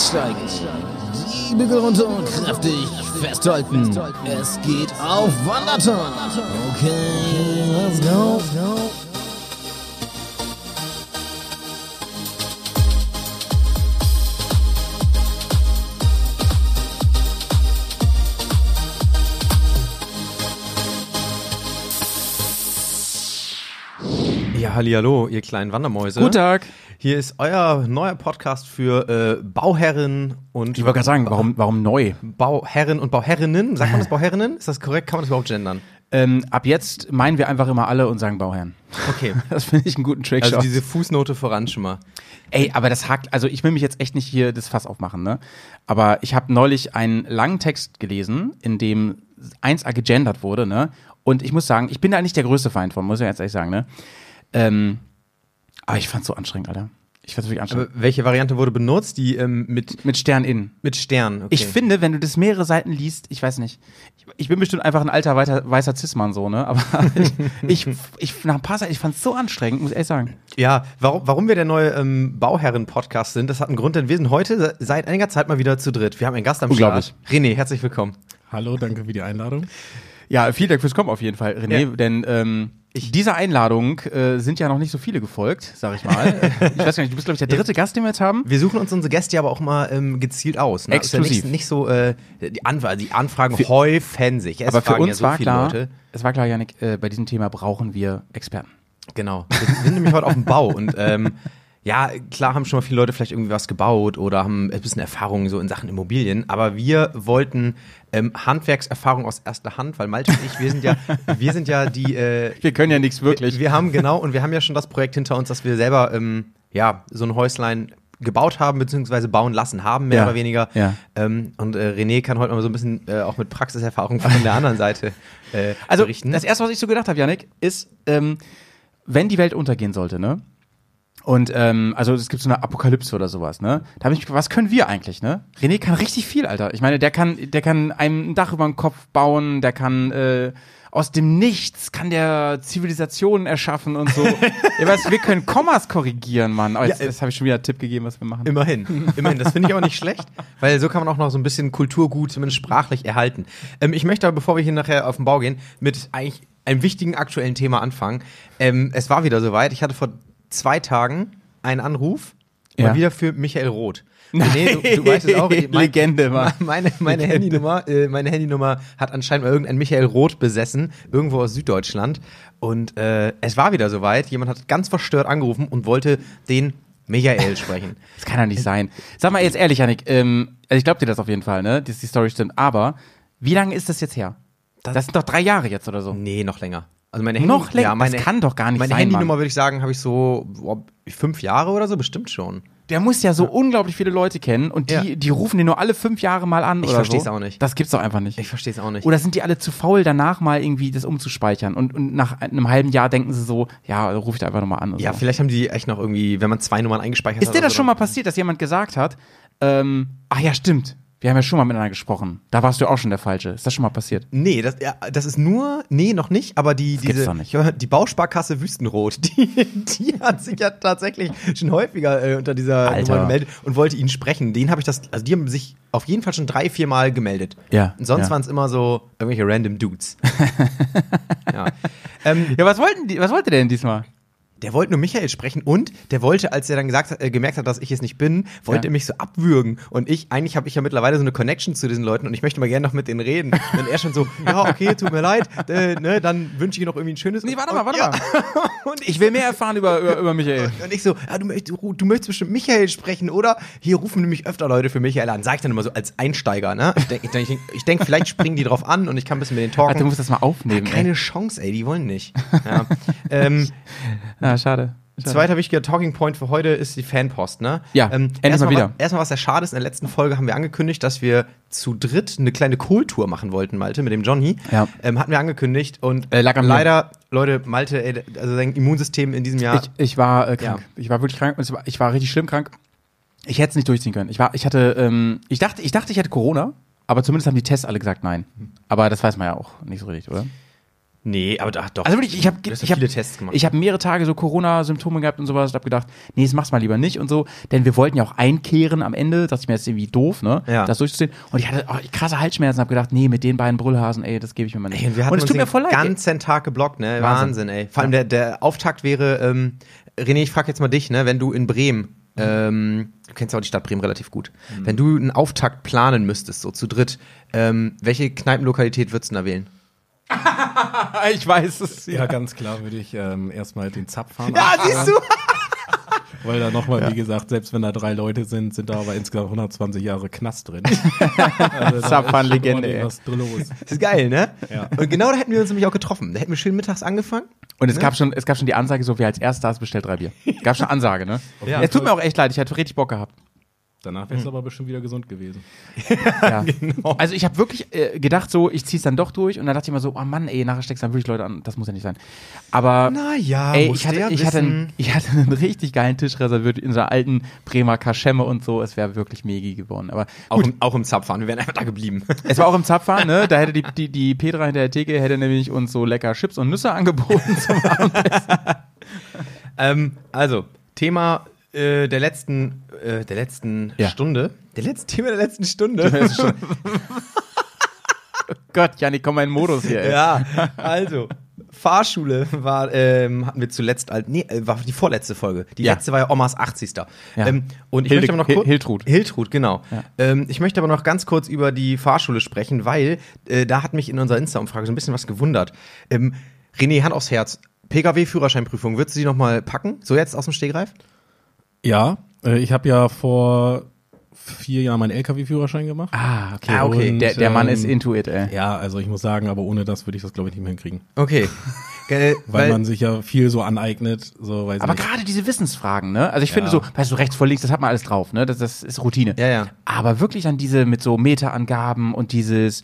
Einsteigen. Die Bügel runter und kräftig festhalten. Es geht auf Wanderton. Okay, let's go. Ja, hallihallo, ihr kleinen Wandermäuse. Guten Tag. Hier ist euer neuer Podcast für äh, Bauherren und Ich wollte gerade sagen, warum, warum neu? Bauherren und Bauherrinnen. Sagt man das Bauherrinnen? Ist das korrekt? Kann man das überhaupt gendern? Ähm, ab jetzt meinen wir einfach immer alle und sagen Bauherren. Okay. Das finde ich einen guten Trickshot. Also diese Fußnote voran schon mal. Ey, aber das hakt, also ich will mich jetzt echt nicht hier das Fass aufmachen, ne? Aber ich habe neulich einen langen Text gelesen, in dem 1a gegendert wurde, ne? Und ich muss sagen, ich bin da nicht der größte Feind von, muss ich jetzt ehrlich sagen, ne? Ähm, aber ich fand's so anstrengend, Alter. Ich fand's wirklich Aber anstrengend. welche Variante wurde benutzt? Die ähm, mit, Mit Stern innen. mit Stern. Okay. Ich finde, wenn du das mehrere Seiten liest, ich weiß nicht, ich, ich bin bestimmt einfach ein alter weißer, weißer Cis-Mann so, ne? Aber ich, ich, ich, nach ein paar Seiten, ich fand's so anstrengend, muss ich ehrlich sagen. Ja, warum, warum wir der neue ähm, Bauherren-Podcast sind, das hat einen Grund, denn wir sind heute se- seit einiger Zeit mal wieder zu dritt. Wir haben einen Gast am. Start. René, herzlich willkommen. Hallo, danke für die Einladung. Ja, vielen Dank fürs Kommen auf jeden Fall, René, Ja. denn ähm, dieser Einladung äh, sind ja noch nicht so viele gefolgt, sag ich mal. ich weiß gar nicht, du bist, glaube ich, der dritte Gast, den wir jetzt haben. Wir suchen uns unsere Gäste aber auch mal ähm, gezielt aus. Ne? Ist Exklusiv. Ja nicht, nicht so, äh, die, die Anfragen häufen sich. Es Aber für uns ja so war viele klar, Leute. es war klar, Janik, äh, bei diesem Thema brauchen wir Experten. Genau. Wir sind, wir sind nämlich heute auf dem Bau und ähm, ja, klar haben schon mal viele Leute vielleicht irgendwie was gebaut oder haben ein bisschen Erfahrung so in Sachen Immobilien, aber wir wollten ähm, Handwerkserfahrung aus erster Hand, weil Malte und ich, wir sind ja, wir sind ja die, äh, Wir können ja nichts wirklich. wir, wir haben genau und wir haben ja schon das Projekt hinter uns, dass wir selber ähm, ja so ein Häuslein gebaut haben beziehungsweise bauen lassen haben mehr Ja. oder weniger. Ja. Ähm, und äh, René kann heute mal so ein bisschen äh, auch mit Praxiserfahrung von der anderen Seite äh, Also, berichten. das erste, was ich so gedacht habe, Janik, ist, ähm, wenn die Welt untergehen sollte, ne? Und ähm, also es gibt so eine Apokalypse oder sowas, ne? Da habe ich mich gefragt, was können wir eigentlich, ne? René kann richtig viel, Alter. Ich meine, der kann, der kann einem ein Dach über den Kopf bauen, der kann äh, aus dem Nichts kann der Zivilisationen erschaffen und so. ja, weißt, wir können Kommas korrigieren, Mann. Oh, jetzt, Ja, jetzt habe ich schon wieder einen Tipp gegeben, was wir machen. Immerhin, immerhin. Das finde ich aber nicht schlecht, weil so kann man auch noch so ein bisschen Kulturgut, zumindest sprachlich, erhalten. Ähm, ich möchte aber, bevor wir hier nachher auf den Bau gehen, mit eigentlich einem wichtigen aktuellen Thema anfangen. Ähm, es war wieder soweit. Ich hatte vor zwei Tagen einen Anruf, Ja. mal wieder für Michael Roth. Nee, du, du weißt es auch. mein- Legende, Mann. Meine, meine Handynummer, äh, meine Handynummer hat anscheinend mal irgendein Michael Roth besessen, irgendwo aus Süddeutschland. Und äh, es war wieder soweit. Jemand hat ganz verstört angerufen und wollte den Michael sprechen. Das kann ja nicht sein. Sag mal jetzt ehrlich, Janik, ähm, also ich glaube dir das auf jeden Fall, ne? Dass die Story stimmt. Aber wie lange ist das jetzt her? Das, sind doch drei Jahre jetzt oder so. Nee, noch länger. Also meine Noch länger? Ja, meine, Das kann doch gar nicht meine sein, Handynummer Mann. würde ich sagen, habe ich so boah, fünf Jahre oder so, bestimmt schon. Der muss ja so unglaublich viele Leute kennen und die, Ja. die rufen den nur alle fünf Jahre mal an Ich oder versteh's so. auch nicht. Das gibt's doch einfach nicht. Ich verstehe es auch nicht. oder sind die alle zu faul, danach mal irgendwie das umzuspeichern und, und nach einem halben Jahr denken sie so, ja, ruf ich da einfach nochmal an. ja, so. vielleicht haben die echt noch irgendwie, wenn man zwei Nummern eingespeichert Ist hat. dir oder das schon mal passiert, dass jemand gesagt hat, ähm, ach ja, stimmt, wir haben ja schon mal miteinander gesprochen. Da warst du auch schon der Falsche. Ist das schon mal passiert? Nee, das, ja, das ist nur, nee, noch nicht, aber die, gibt's diese, nicht. Die Bausparkasse Wüstenrot, die, die hat sich ja tatsächlich schon häufiger äh, unter dieser Alter. Nummer gemeldet und wollte ihn sprechen. Den habe ich das, also die haben sich auf jeden Fall schon drei, vier Mal gemeldet. Ja, Und sonst ja. waren es immer so irgendwelche random Dudes. ja. Ähm, Ja, was wollten die, was wollte der denn diesmal? Der wollte nur Michael sprechen und der wollte, als er dann gesagt hat, äh, gemerkt hat, dass ich es nicht bin, wollte Ja. er mich so abwürgen. Und ich, eigentlich habe ich ja mittlerweile so eine Connection zu diesen Leuten und ich möchte mal gerne noch mit denen reden. Und er schon so, ja, okay, tut mir leid, äh, ne, dann wünsche ich noch irgendwie ein schönes. Nee, warte mal, und, warte ja. mal. Und Ich will mehr erfahren über, über, über Michael. und ich so, ja, du, möchtest, du, möchtest bestimmt Michael sprechen, oder? Hier rufen nämlich öfter Leute für Michael an. Sag ich dann immer so als Einsteiger, ne? Ich denke, ich denk, ich denk, vielleicht springen die drauf an und ich kann ein bisschen mit denen talken. Alter, du musst das mal aufnehmen. Keine ey. Chance, ey, die wollen nicht. Ja. ähm, Ja, schade. schade. Zweiter wichtiger Talking Point für heute ist die Fanpost, ne? Ja, endlich erstmal mal wieder. Was, erstmal, was sehr schade ist, in der letzten Folge haben wir angekündigt, dass wir zu dritt eine kleine Kohltour machen wollten, Malte, mit dem Johnny. Ja. Ähm, hatten wir angekündigt und Äh, leider, Leute, Malte, ey, also sein Immunsystem in diesem Jahr. Ich, ich war äh, krank. Ja. Ich war wirklich krank und war, ich war richtig schlimm krank. Ich hätte es nicht durchziehen können. Ich war, ich hatte, ähm, ich dachte, ich dachte, ich hätte Corona, aber zumindest haben die Tests alle gesagt nein. Aber das weiß man ja auch nicht so richtig, oder? Nee, aber ach, doch. Also wirklich, ich habe ja ich hab, viele Tests gemacht. Ich habe mehrere Tage so Corona-Symptome gehabt und sowas. Ich habe gedacht, nee, das mach's mal lieber nicht und so, denn wir wollten ja auch einkehren am Ende. Dachte ich mir, das ist irgendwie doof, ne? Ja. Das durchzuziehen. Und ich hatte oh, krasse Halsschmerzen. Habe gedacht, nee, mit den beiden Brüllhasen, ey, das gebe ich mir mal nicht. Ey, und wir hatten und es tut mir voll leid. ganzen Tag geblockt, ne? Wahnsinn, Wahnsinn. ey. Vor allem der, der Auftakt wäre, ähm, René, ich frage jetzt mal dich, ne? Wenn du in Bremen, ähm, du kennst ja auch die Stadt Bremen relativ gut, wenn du einen Auftakt planen müsstest, so zu dritt, ähm, welche Kneipenlokalität würdest du da wählen? ich weiß es. Ja, ganz klar würde ich ähm, erstmal den Zapf fahren. Ja, siehst du? Weil da nochmal, wie gesagt, selbst wenn da drei Leute sind, sind da aber insgesamt 120 Jahre Knast drin. also, Zapfhahn-Legende. Was drin los. Das ist geil, ne? Ja. Und genau da hätten wir uns nämlich auch getroffen. Da hätten wir schön mittags angefangen. Und es gab schon, es gab schon die Ansage, so wer als erster ist, bestellt drei Bier. Gab schon Ansage, ne? Ja. es tut mir auch echt leid, ich hätte richtig Bock gehabt. Danach wäre es aber bestimmt wieder gesund gewesen. Ja. Also ich habe wirklich äh, gedacht, so, ich zieh's dann doch durch und dann dachte ich mir so, oh Mann, ey, nachher steckst du dann wirklich Leute an. Das muss ja nicht sein. Aber Na ja, ey, ich hatte, ja ich, hatte einen, ich hatte einen richtig geilen Tisch reserviert in unserer alten Bremer Kaschemme und so. Es wäre wirklich megi geworden. Aber Auch im, auch im Zapfahren, wir wären einfach da geblieben. es war auch im Zapfhahn, ne? Da hätte die, die, die Petra hinter der Theke hätte nämlich uns so lecker Chips und Nüsse angeboten zum Abendessen. ähm, also, Thema äh, der letzten, äh, der letzten Ja. Stunde. Der letzte Thema der letzten Stunde. Gott, Janik, komm mal in Modus hier, ey. ja, also. Fahrschule war, ähm, hatten wir zuletzt, alt, nee, äh, war die vorletzte Folge. Die Ja. letzte war ja Omas 80. Ja. Ähm, und ich Hilde- möchte aber noch kurz. Hiltrud. Hiltrud, genau. Ja. Ähm, ich möchte aber noch ganz kurz über die Fahrschule sprechen, weil äh, da hat mich in unserer Insta-Umfrage so ein bisschen was gewundert. Ähm, René, Hand aufs Herz. Pkw-Führerscheinprüfung, würdest du die nochmal packen? So jetzt aus dem Stegreif? Ja, äh, ich habe ja vor vier Jahren meinen LKW-Führerschein gemacht. Ah, okay. Ah, okay. Und, Der, der Mann ähm, ist into it, ey. Ja, also ich muss sagen, aber ohne das würde ich das, glaube ich, nicht mehr hinkriegen. Okay. Äh, Weil, man sich ja viel so aneignet, so weiß Aber gerade diese Wissensfragen, ne? Also ich finde Ja. so, weißt du, rechts vor links, das hat man alles drauf, ne? Das, das ist Routine. Ja, ja. Aber wirklich dann diese mit so Meta-Angaben und dieses,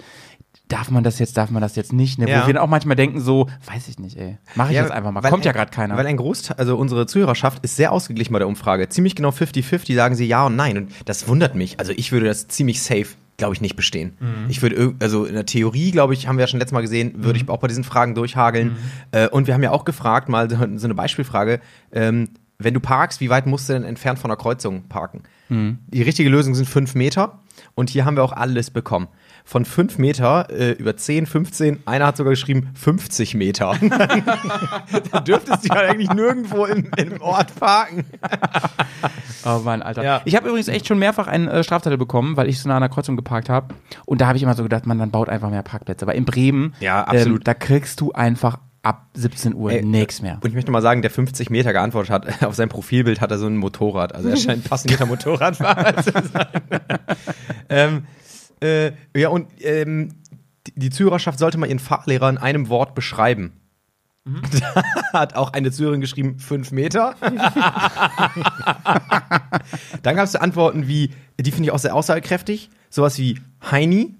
darf man das jetzt, darf man das jetzt nicht, ne? Ja. Wo wir dann auch manchmal denken so, weiß ich nicht, ey. Mach ich Ja, jetzt einfach mal. Kommt ja ein- gerade keiner. Weil ein Großteil, also unsere Zuhörerschaft ist sehr ausgeglichen bei der Umfrage. Ziemlich genau 50-50 sagen sie ja und nein. Und das wundert mich. Also ich würde das ziemlich safe, glaube ich, nicht bestehen. Mhm. Ich würde, also in der Theorie, glaube ich, haben wir ja schon letztes Mal gesehen, würde Mhm. ich auch bei diesen Fragen durchhageln. Äh, und wir haben ja auch gefragt, mal so, so eine Beispielfrage, ähm, wenn du parkst, wie weit musst du denn entfernt von der Kreuzung parken? Mhm. Die richtige Lösung sind 5 Meter. Und hier haben wir auch alles bekommen. Von 5 Meter äh, über 10, 15, einer hat sogar geschrieben 50 Meter. da dürftest du ja eigentlich nirgendwo im, im Ort parken. Oh Mann, Alter. Ja. Ich habe übrigens echt schon mehrfach einen äh, Strafzettel bekommen, weil ich so nah an der Kreuzung geparkt habe. Und da habe ich immer so gedacht, man, dann baut einfach mehr Parkplätze. Aber in Bremen, Ja, absolut. Ähm, da kriegst du einfach ab 17 Uhr Ey, nichts mehr. Und ich möchte mal sagen, der 50 Meter geantwortet hat, auf sein Profilbild hat er so ein Motorrad. Also er scheint ein passionierter Motorradfahrer zu sein. ähm, äh, ja, und ähm, die, Zuhörerschaft sollte mal ihren Fahrlehrer in einem Wort beschreiben. Da hat auch eine Zuhörerin geschrieben, fünf Meter. Dann gab es Antworten wie, die finde ich auch sehr aussagekräftig, sowas wie Heini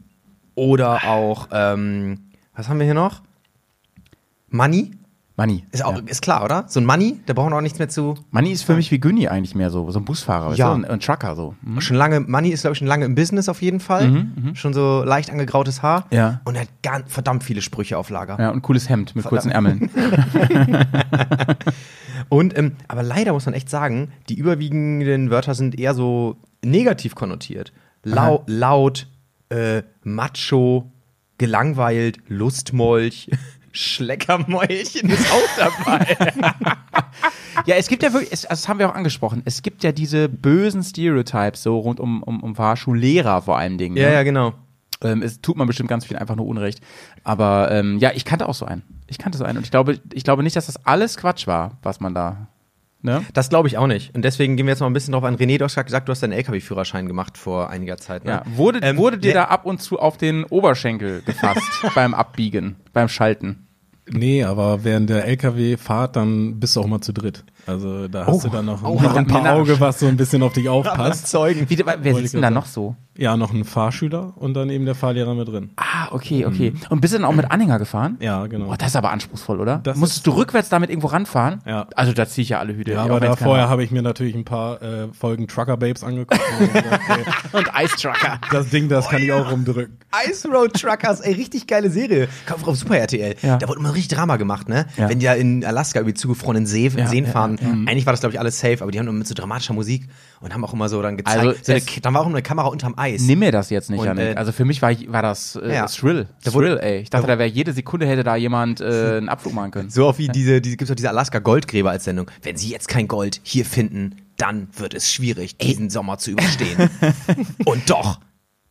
oder auch, ähm, was haben wir hier noch? Money. Money. Ist, auch, Ja. ist klar, oder? So ein Money, da brauchen wir auch nichts mehr zu. Money ist für mich wie Günni eigentlich mehr so, so ein Busfahrer, weißt Ja. du? Ein, ein Trucker so. Mhm. Schon lange, Money ist, glaube ich, schon lange im Business auf jeden Fall. Schon so leicht angegrautes Haar. Ja. Und er hat ganz, verdammt viele Sprüche auf Lager. Ja, und ein cooles Hemd mit kurzen Ärmeln. Und, ähm, aber leider muss man echt sagen, die überwiegenden Wörter sind eher so negativ konnotiert. Lau laut, äh, macho, gelangweilt, Lustmolch, Schleckermäulchen ist auch dabei. Ja, es gibt ja wirklich, es, also das haben wir auch angesprochen, es gibt ja diese bösen Stereotypes so rund um, um, um Fahrschullehrer vor allen Dingen. ja, ne? ja, genau. Ähm, es tut man bestimmt ganz viel einfach nur Unrecht. Aber ähm, ja, ich kannte auch so einen. Ich kannte so einen. Und ich glaube, ich glaube nicht, dass das alles Quatsch war, was man da. Ne? Das glaube ich auch nicht. Und deswegen gehen wir jetzt mal ein bisschen drauf an. René, du hast gerade gesagt, du hast deinen LKW-Führerschein gemacht vor einiger Zeit. Ne? Ja. Wurde, Ähm, wurde dir da ab und zu auf den Oberschenkel gefasst beim Abbiegen, beim Schalten? Nee, aber während der LKW-Fahrt, dann bist du auch mal zu dritt. Also da hast Oh. du dann noch, Oh, noch ein paar Auge, was so ein bisschen auf dich aufpasst. Zeugen. Wie, wer sitzt denn da noch so? Ja, noch ein Fahrschüler und dann eben der Fahrlehrer mit drin. Ah, okay, okay. Und bist du dann auch mit Anhänger gefahren? Ja, genau. Oh, das ist aber anspruchsmal, oder? Das Musstest du rückwärts damit irgendwo ranfahren? Ja. Also da ziehe ich ja alle Hüte. ja, aber da vorher habe ich mir natürlich ein paar äh, Folgen Trucker Babes angeguckt. und gesagt, ey, Und Ice Trucker. das Ding, das kann ich auch rumdrücken. Ice Road Truckers, ey, richtig geile Serie. Kam auf Super RTL. Ja. Da wurde immer richtig Drama gemacht, ne? Ja. Wenn die ja in Alaska über die zugefrorenen See, Ja, Seen ja, fahren. ja, ja. Eigentlich war das, glaube ich, alles safe, aber die haben immer mit so dramatischer Musik und haben auch immer so dann gezeigt. Also, so eine, dann war auch immer eine Kamera unterm Eis. Nimm mir das jetzt nicht, Und, äh, Also für mich war, war das äh, Ja. Thrill. Da Thrill, ey. Ich dachte, da wäre jede Sekunde hätte da jemand äh, einen Abflug machen können. So auch wie diese, diese gibt's auch diese Alaska Goldgräber als Sendung. Wenn sie jetzt kein Gold hier finden, dann wird es schwierig, diesen Sommer zu überstehen. und doch,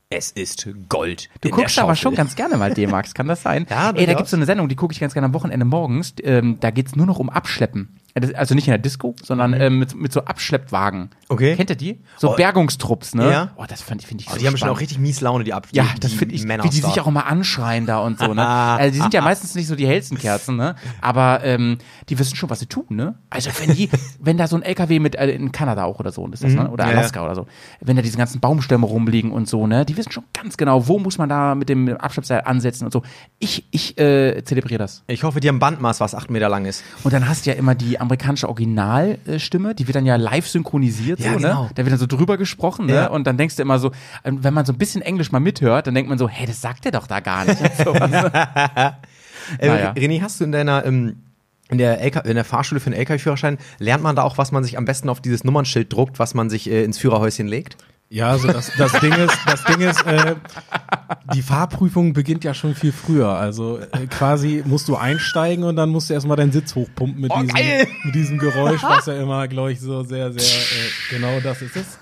es ist Gold. Du guckst aber schon ganz gerne mal D-Max, kann das sein? Ja, Ey, da gibt's so eine Sendung, die gucke ich ganz gerne am Wochenende morgens. Ähm, da geht's nur noch um Abschleppen. Ja, Also nicht in der Disco, sondern ähm, mit, mit so Abschleppwagen. Mhm. Okay. Kennt ihr die? So Oh. Bergungstrupps, ne? Ja. Oh, das finde ich, find ich Oh, so die haben schon auch richtig mies Laune, die Ab Ja, das finde ich, Männer wie die sich auch immer anschreien da und so, ne? also die sind ja meistens nicht so die hellsten Kerzen, ne? Aber ähm, die wissen schon, was sie tun, ne? Also wenn die, wenn da so ein LKW mit, äh, in Kanada auch oder so ist das, ne? Oder Mhm. Ja, Alaska oder so, wenn da diese ganzen Baumstämme rumliegen und so, ne? Die wissen schon ganz genau, wo muss man da mit dem Abschleppseil ansetzen und so. Ich, ich äh, zelebriere das. Ich hoffe, die haben Bandmaß, was acht Meter lang ist. Und dann hast du ja immer die amerikanische Originalstimme, die wird dann ja live synchronisiert, Ja, so, genau. ne? Da wird dann so drüber gesprochen, ne? Ja. Und dann denkst du immer so, ähm, wenn man so ein bisschen Englisch mal mithört, dann denkt man so, hey, das sagt er doch da gar nicht. Ne? Äh, Naja. René, hast du in deiner ähm, in der, LK, in der Fahrschule für den LKW-Führerschein, lernt man da auch, was man sich am besten auf dieses Nummernschild druckt, was man sich äh, ins Führerhäuschen legt? Ja, also das, das Ding ist, das Ding ist, äh, die Fahrprüfung beginnt ja schon viel früher. Also äh, quasi musst du einsteigen und dann musst du erstmal deinen Sitz hochpumpen mit, Oh, diesem, geil! mit diesem Geräusch, was ja immer, glaube ich, so sehr, sehr äh, genau das ist es.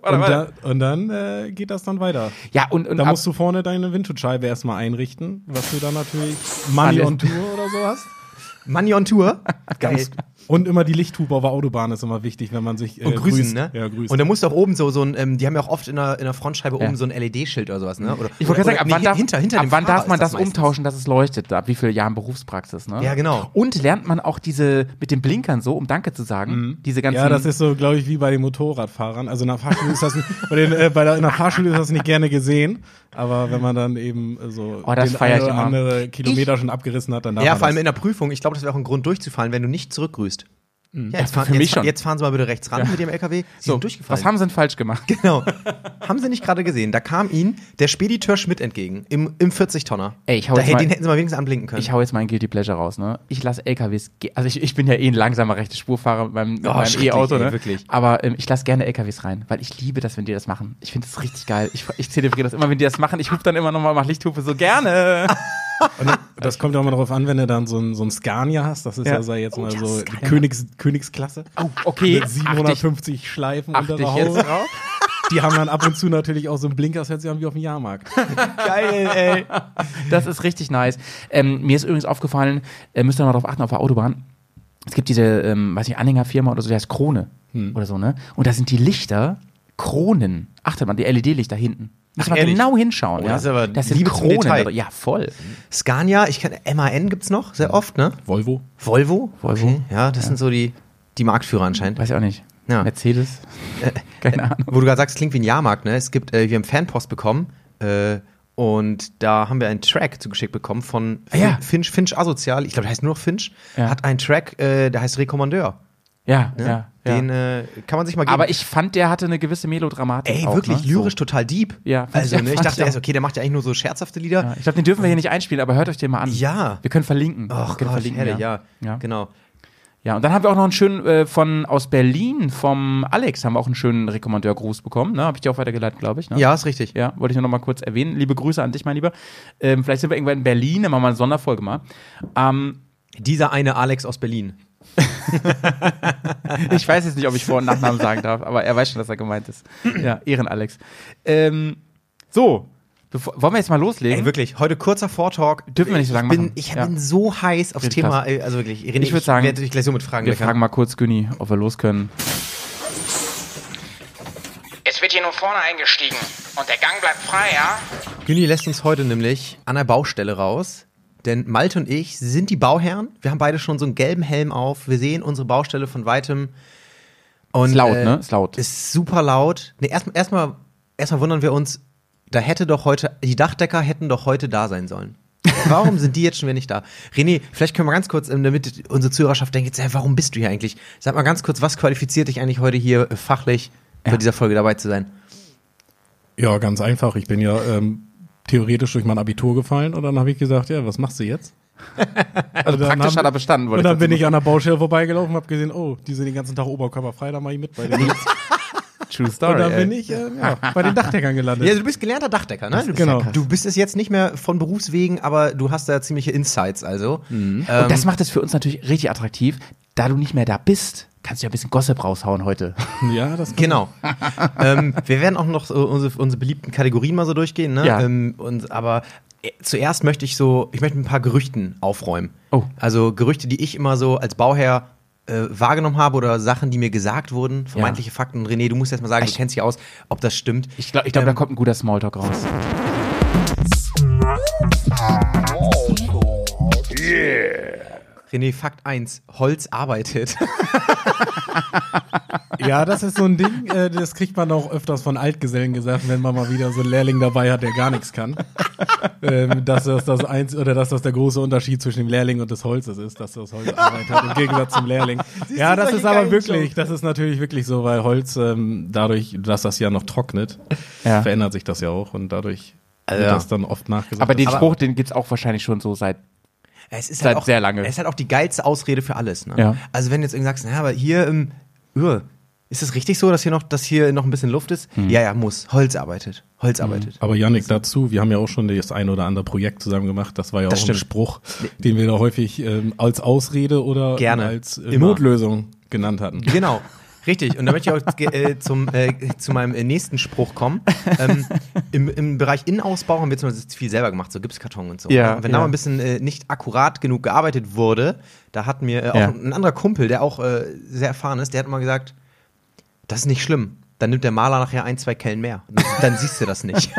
Und, da, und dann äh, geht das dann weiter. Ja, und, und Da musst du vorne deine Windschutzscheibe erstmal einrichten, was du dann natürlich Money on Tour oder so hast. Money on Tour. Ganz, und immer die Lichthupe auf der Autobahn ist immer wichtig, wenn man sich äh, Und grüßen, grüßt. ne? Ja, grüßen. Und da musst du auch oben so, so ein, ähm, die haben ja auch oft in der, in der Frontscheibe Ja. oben so ein LED-Schild oder sowas, ne? Oder, ich wollte gerade sagen, ab nee, wann, darf, hinter, hinter ab wann darf man das, meistens. umtauschen, dass es leuchtet? Ab wie viele Jahren Berufspraxis, ne? Ja, genau. Und lernt man auch diese, mit den Blinkern so, um Danke zu sagen, diese ganzen... Ja, das ist so, glaube ich, wie bei den Motorradfahrern. Also in der Fahrschule ist das nicht, bei, den, äh, bei der, in der Fahrschule ist das nicht gerne gesehen. Aber wenn man dann eben so Oh, das den ich oder andere Kilometer schon abgerissen hat, dann darf Ja, man vor allem das. in der Prüfung. Ich glaube, das wäre auch ein Grund, durchzufallen, wenn du nicht zurückgrüßt. Ja, jetzt, fahren, für mich jetzt, schon. jetzt fahren Sie mal bitte rechts ran mit dem LKW. Sie so, sind durchgefallen. was haben sie denn falsch gemacht? Genau. haben Sie nicht gerade gesehen? Da kam Ihnen der Spediteur Schmidt entgegen im, im 40-Tonner. Ey, ich hau da, jetzt hätte- mal- Den hätten Sie mal wenigstens anblinken können. Ich hau jetzt mein Guilty Pleasure raus, ne? Ich lasse LKWs, also ich, ich bin ja eh ein langsamer rechte Spurfahrer mit meinem, Oh, E-Auto, ey, ne? wirklich. Aber ähm, ich lasse gerne LKWs rein, weil ich liebe das, wenn die das machen. Ich finde das richtig geil. Ich, ich zelebriere das immer, wenn die das machen. Ich rufe dann immer nochmal, mach Lichthupe so gerne. Das kommt ja auch mal darauf an, wenn du dann so ein, so ein Scania hast. Das ist Ja. ja, jetzt Oh, mal ja, so die Scania. Königs, Königsklasse. Oh, okay. Mit 750 Schleifen Achte unter der Haube. drauf. Die haben dann ab und zu natürlich auch so einen Blinker, das hört sich an wie auf dem Jahrmarkt. Geil, ey. Das ist richtig nice. Ähm, mir ist übrigens aufgefallen, äh, müsst ihr mal drauf achten auf der Autobahn. Es gibt diese, ähm, weiß ich, Anhängerfirma oder so, die heißt Krone Hm. oder so, ne? Und da sind die Lichter Kronen. Achtet mal, die LED-Lichter hinten. Muss man ehrlich? genau hinschauen, Oh, ja. das ist aber das sind Liebe Kronen. Ja, voll. Scania, ich kann, MAN gibt's noch, sehr oft, ne? Volvo. Volvo? Volvo. Okay. Ja, das sind so die, die Marktführer anscheinend. Weiß ich auch nicht. Ja. Mercedes? Keine Ahnung. Wo du gerade sagst, klingt wie ein Jahrmarkt, ne? Es gibt, äh, wir haben Fanpost bekommen, äh, und da haben wir einen Track zugeschickt bekommen von Ah, ja. Finch, Finch Asozial, ich glaube, der heißt nur noch Finch, Ja. hat einen Track, äh, der heißt Rekommandeur. Ja, Ne? ja. ja. Den äh, kann man sich mal geben. Aber ich fand, der hatte eine gewisse Melodramatik. Ey, auch, wirklich ne? lyrisch So. total deep. Ja, also, ich- ne, ich dachte ich erst, okay, der macht ja eigentlich nur so scherzhafte Lieder. Ja, ich glaube, den dürfen wir hier nicht einspielen, aber hört euch den mal an. Ja. Wir können verlinken. Ach wir Gott, verlinken, herrlich, ja. ja. Genau. Ja, und dann haben wir auch noch einen schönen äh, von aus Berlin vom Alex haben wir auch einen schönen Rekommandeurgruß bekommen. Ne? Habe ich dir auch weitergeleitet, glaube ich. Ne? Ja, ist richtig. Ja, wollte ich nur noch mal kurz erwähnen. Liebe Grüße an dich, mein Lieber. Ähm, vielleicht sind wir irgendwann in Berlin, dann machen wir eine Sonderfolge mal. Ähm, Dieser eine Alex aus Berlin. ich weiß jetzt nicht, ob ich Vor- und Nachnamen sagen darf, aber er weiß schon, dass er gemeint ist. Ja, Ehren-Alex. Ähm, so, bevor, wollen wir jetzt mal loslegen? Ey, wirklich, heute kurzer Vortalk. Dürfen wir nicht so lange ich bin, machen. Ich Ja. bin so heiß aufs Thema, also wirklich. René, Ich würd sagen, werde dich gleich so mit Fragen wir fragen mal kurz Günni, ob wir los können. Es wird hier nur vorne eingestiegen und der Gang bleibt frei, ja? Günni lässt uns heute nämlich an der Baustelle raus. Denn Malte und ich sind die Bauherren. Wir haben beide schon so einen gelben Helm auf. Wir sehen unsere Baustelle von weitem. Und, Ist laut, äh, ne? Ist laut. Ist super laut. Nee, erstmal erstmal erstmal wundern wir uns, da hätte doch heute, die Dachdecker hätten doch heute da sein sollen. Warum sind die jetzt schon wieder nicht da? René, vielleicht können wir ganz kurz, ähm, damit unsere Zuhörerschaft denkt, jetzt, hey, warum bist du hier eigentlich? Sag mal ganz kurz, was qualifiziert dich eigentlich heute hier äh, fachlich bei Ja. dieser Folge dabei zu sein? Ja, ganz einfach. Ich bin ja ähm, theoretisch durch mein Abitur gefallen und dann habe ich gesagt, ja, was machst du jetzt? Also dann praktisch haben- hat er bestanden. wollte Und dann ich bin ich an der Baustelle vorbeigelaufen und habe gesehen, oh, die sind den ganzen Tag oberkörperfrei, da mach ich mit bei sagen. True Story. und dann bin ich äh, ja, bei den Dachdeckern gelandet. Ja, du bist gelernter Dachdecker, ne? Du, genau. Du bist es jetzt nicht mehr von Berufswegen, aber du hast da ziemliche Insights, also. Ähm, Und das macht es für uns natürlich richtig attraktiv. Da du nicht mehr da bist, kannst du ja ein bisschen Gossip raushauen heute. Ja, das Genau. ähm, wir werden auch noch so unsere, unsere beliebten Kategorien mal so durchgehen, ne? Ja. Ähm, und, aber äh, zuerst möchte ich so, ich möchte mit ein paar Gerüchten aufräumen. Oh. Also Gerüchte, die ich immer so als Bauherr äh, wahrgenommen habe oder Sachen, die mir gesagt wurden, vermeintliche Fakten. Und René, du musst jetzt mal sagen, Ich- du kennst dich aus, ob das stimmt. Ich glaube, ich glaub, Ähm, da kommt ein guter Smalltalk raus. René, Fakt 1, Holz arbeitet. Ja, das ist so ein Ding, äh, das kriegt man auch öfters von Altgesellen gesagt, wenn man mal wieder so einen Lehrling dabei hat, der gar nichts kann. ähm, dass das das eins oder dass das der große Unterschied zwischen dem Lehrling und des Holzes ist, dass das Holz Arbeit hat im Gegensatz zum Lehrling. ja, das ist aber wirklich, Jokes. das ist natürlich wirklich so, weil Holz ähm, dadurch, dass das ja noch trocknet, Ja. verändert sich das ja auch und dadurch wird ja. das dann oft nachgesagt. Aber den Aber- Spruch, den gibt's auch wahrscheinlich schon so seit. Es ist Seit halt auch, sehr lange. Es ist halt auch die geilste Ausrede für alles. Ne? Ja. Also wenn du jetzt irgendwie sagst, naja, aber hier, ähm, öh, ist es richtig so, dass hier noch, dass hier noch ein bisschen Luft ist? Hm. Ja, ja, muss. Holz arbeitet. Holz arbeitet. Aber Yannick, dazu, wir haben ja auch schon das ein oder andere Projekt zusammen gemacht. Das war ja Das auch stimmt. ein Spruch, den wir da häufig ähm, als Ausrede oder Gerne. als äh. Notlösung genannt hatten. Genau. Richtig, und da möchte ich auch äh, zum, äh, zu meinem äh, nächsten Spruch kommen. Ähm, im, Im Bereich Innenausbau haben wir zum Beispiel viel selber gemacht, so Gipskarton und so. Ja, Und wenn ja. da mal ein bisschen äh, nicht akkurat genug gearbeitet wurde, da hat mir äh, auch Ja. ein anderer Kumpel, der auch äh, sehr erfahren ist, der hat immer gesagt, das ist nicht schlimm. Dann nimmt der Maler nachher ein, zwei Kellen mehr. Dann, dann siehst du das nicht.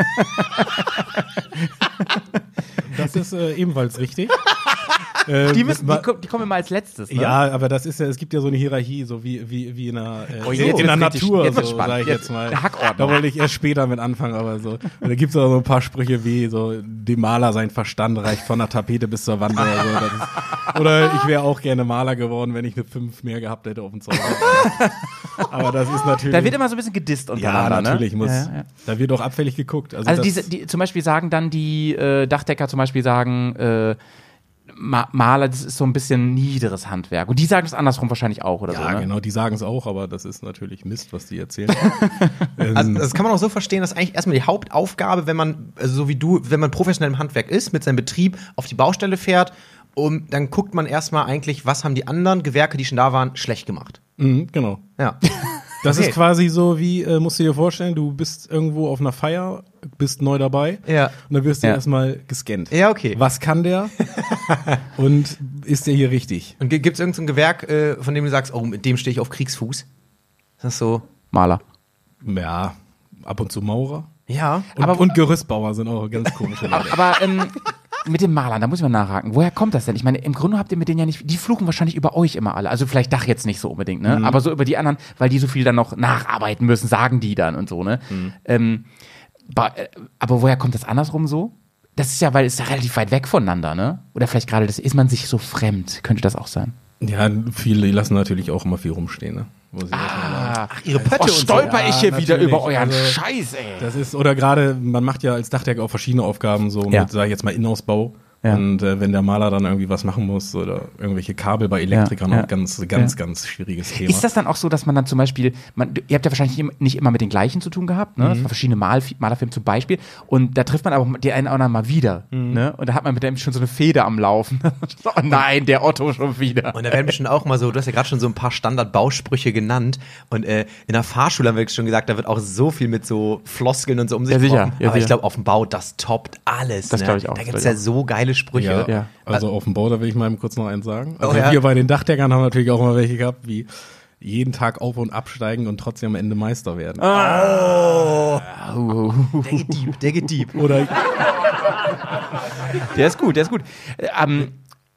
Das ist äh, ebenfalls richtig. äh, Die, müssen, die, die kommen immer als letztes. Ne? Ja, aber das ist ja, es gibt ja so eine Hierarchie, so wie, wie, wie in der, äh, Oh, in der Natur, jetzt so, spannend. sag ich Jetzt jetzt mal. Da wollte ich erst später mit anfangen, aber so. Und da gibt's auch so ein paar Sprüche wie so, dem Maler sein Verstand reicht von der Tapete bis zur Wand oder so. Ist, oder ich wäre auch gerne Maler geworden, wenn ich eine 5 mehr gehabt hätte auf dem Zeug. aber das ist natürlich. Da wird immer so ein bisschen gedisst ja, untereinander. natürlich ne? muss. Ja, ja. Da wird auch abfällig geguckt. Also, Also diese, die, zum Beispiel sagen dann die äh, Dachdecker zum Beispiel sagen, äh, Maler, das ist so ein bisschen niederes Handwerk. Und die sagen es andersrum wahrscheinlich auch, oder ja, so, ne? genau, die sagen es auch, aber das ist natürlich Mist, was die erzählen. ähm, Also das kann man auch so verstehen, dass eigentlich erstmal die Hauptaufgabe, wenn man, also so wie du, wenn man professionell im Handwerk ist, mit seinem Betrieb auf die Baustelle fährt, und dann guckt man erstmal eigentlich, was haben die anderen Gewerke, die schon da waren, schlecht gemacht. mhm, genau. Ja. Das Okay. ist quasi so wie, äh, musst du dir vorstellen, du bist irgendwo auf einer Feier, bist neu dabei Ja. und dann wirst du Ja. erstmal gescannt. Ja, okay. Was kann der? und ist der hier richtig? Und gibt es irgendein Gewerk, äh, von dem du sagst, oh, mit dem stehe ich auf Kriegsfuß? Ist das so? Maler. Ja, ab und zu Maurer. Ja. Und, Aber- und Gerüstbauer sind auch ganz komische Leute. Aber ähm, mit den Malern, da muss ich mal nachhaken. Woher kommt das denn? Ich meine, im Grunde habt ihr mit denen ja nicht, die fluchen wahrscheinlich über euch immer alle. Also vielleicht Dach jetzt nicht so unbedingt, ne? Aber so über die anderen, weil die so viel dann noch nacharbeiten müssen, sagen die dann und so, ne? Ähm, ba- äh, aber woher kommt das andersrum so? Das ist ja, weil es ist ja relativ weit weg voneinander, ne? Oder vielleicht gerade das, ist man sich so fremd, könnte das auch sein. ja, viele lassen natürlich auch immer viel rumstehen, ne? Wo sie erstmal- Ach, ihre Pötte oh, und so. stolper Ja, ich hier wieder natürlich. über euren Also- Scheiß, ey. Das ist, oder gerade, man macht ja als Dachdecker auch verschiedene Aufgaben, so Ja. mit, sag ich jetzt mal, Innenausbau. Ja. Und äh, wenn der Maler dann irgendwie was machen muss oder irgendwelche Kabel bei Elektrikern, Ja, ja. auch ganz, ganz, ganz schwieriges Thema. Ist das dann auch so, dass man dann zum Beispiel, man, ihr habt ja wahrscheinlich nicht- immer mit den gleichen zu tun gehabt, ne? Verschiedene Mal, Malerfilme zum Beispiel. Und da trifft man aber die einen oder anderen mal wieder, ne? Und da hat man mit dem schon so eine Feder am Laufen. oh nein, der Otto schon wieder. Und da werden bestimmt auch mal so, du hast ja gerade schon so ein paar Standard-Bausprüche genannt. Und äh, in der Fahrschule haben wir schon gesagt, da wird auch so viel mit so Floskeln und so um sich Ja, sicher. Aber ich sicher. glaube, auf dem Bau, das toppt alles. Das ne? glaub ich auch, Da gibt es ja ich so geile Sprüche. Ja, Ja. also auf dem Bau, da will ich mal eben kurz noch eins sagen. Also Oh, ja? wir bei den Dachdeckern haben natürlich auch mal welche gehabt, wie jeden Tag auf- und absteigen und trotzdem am Ende Meister werden. Ah. Der geht deep, der geht deep. Oder Der ist gut, der ist gut. Äh, Ähm,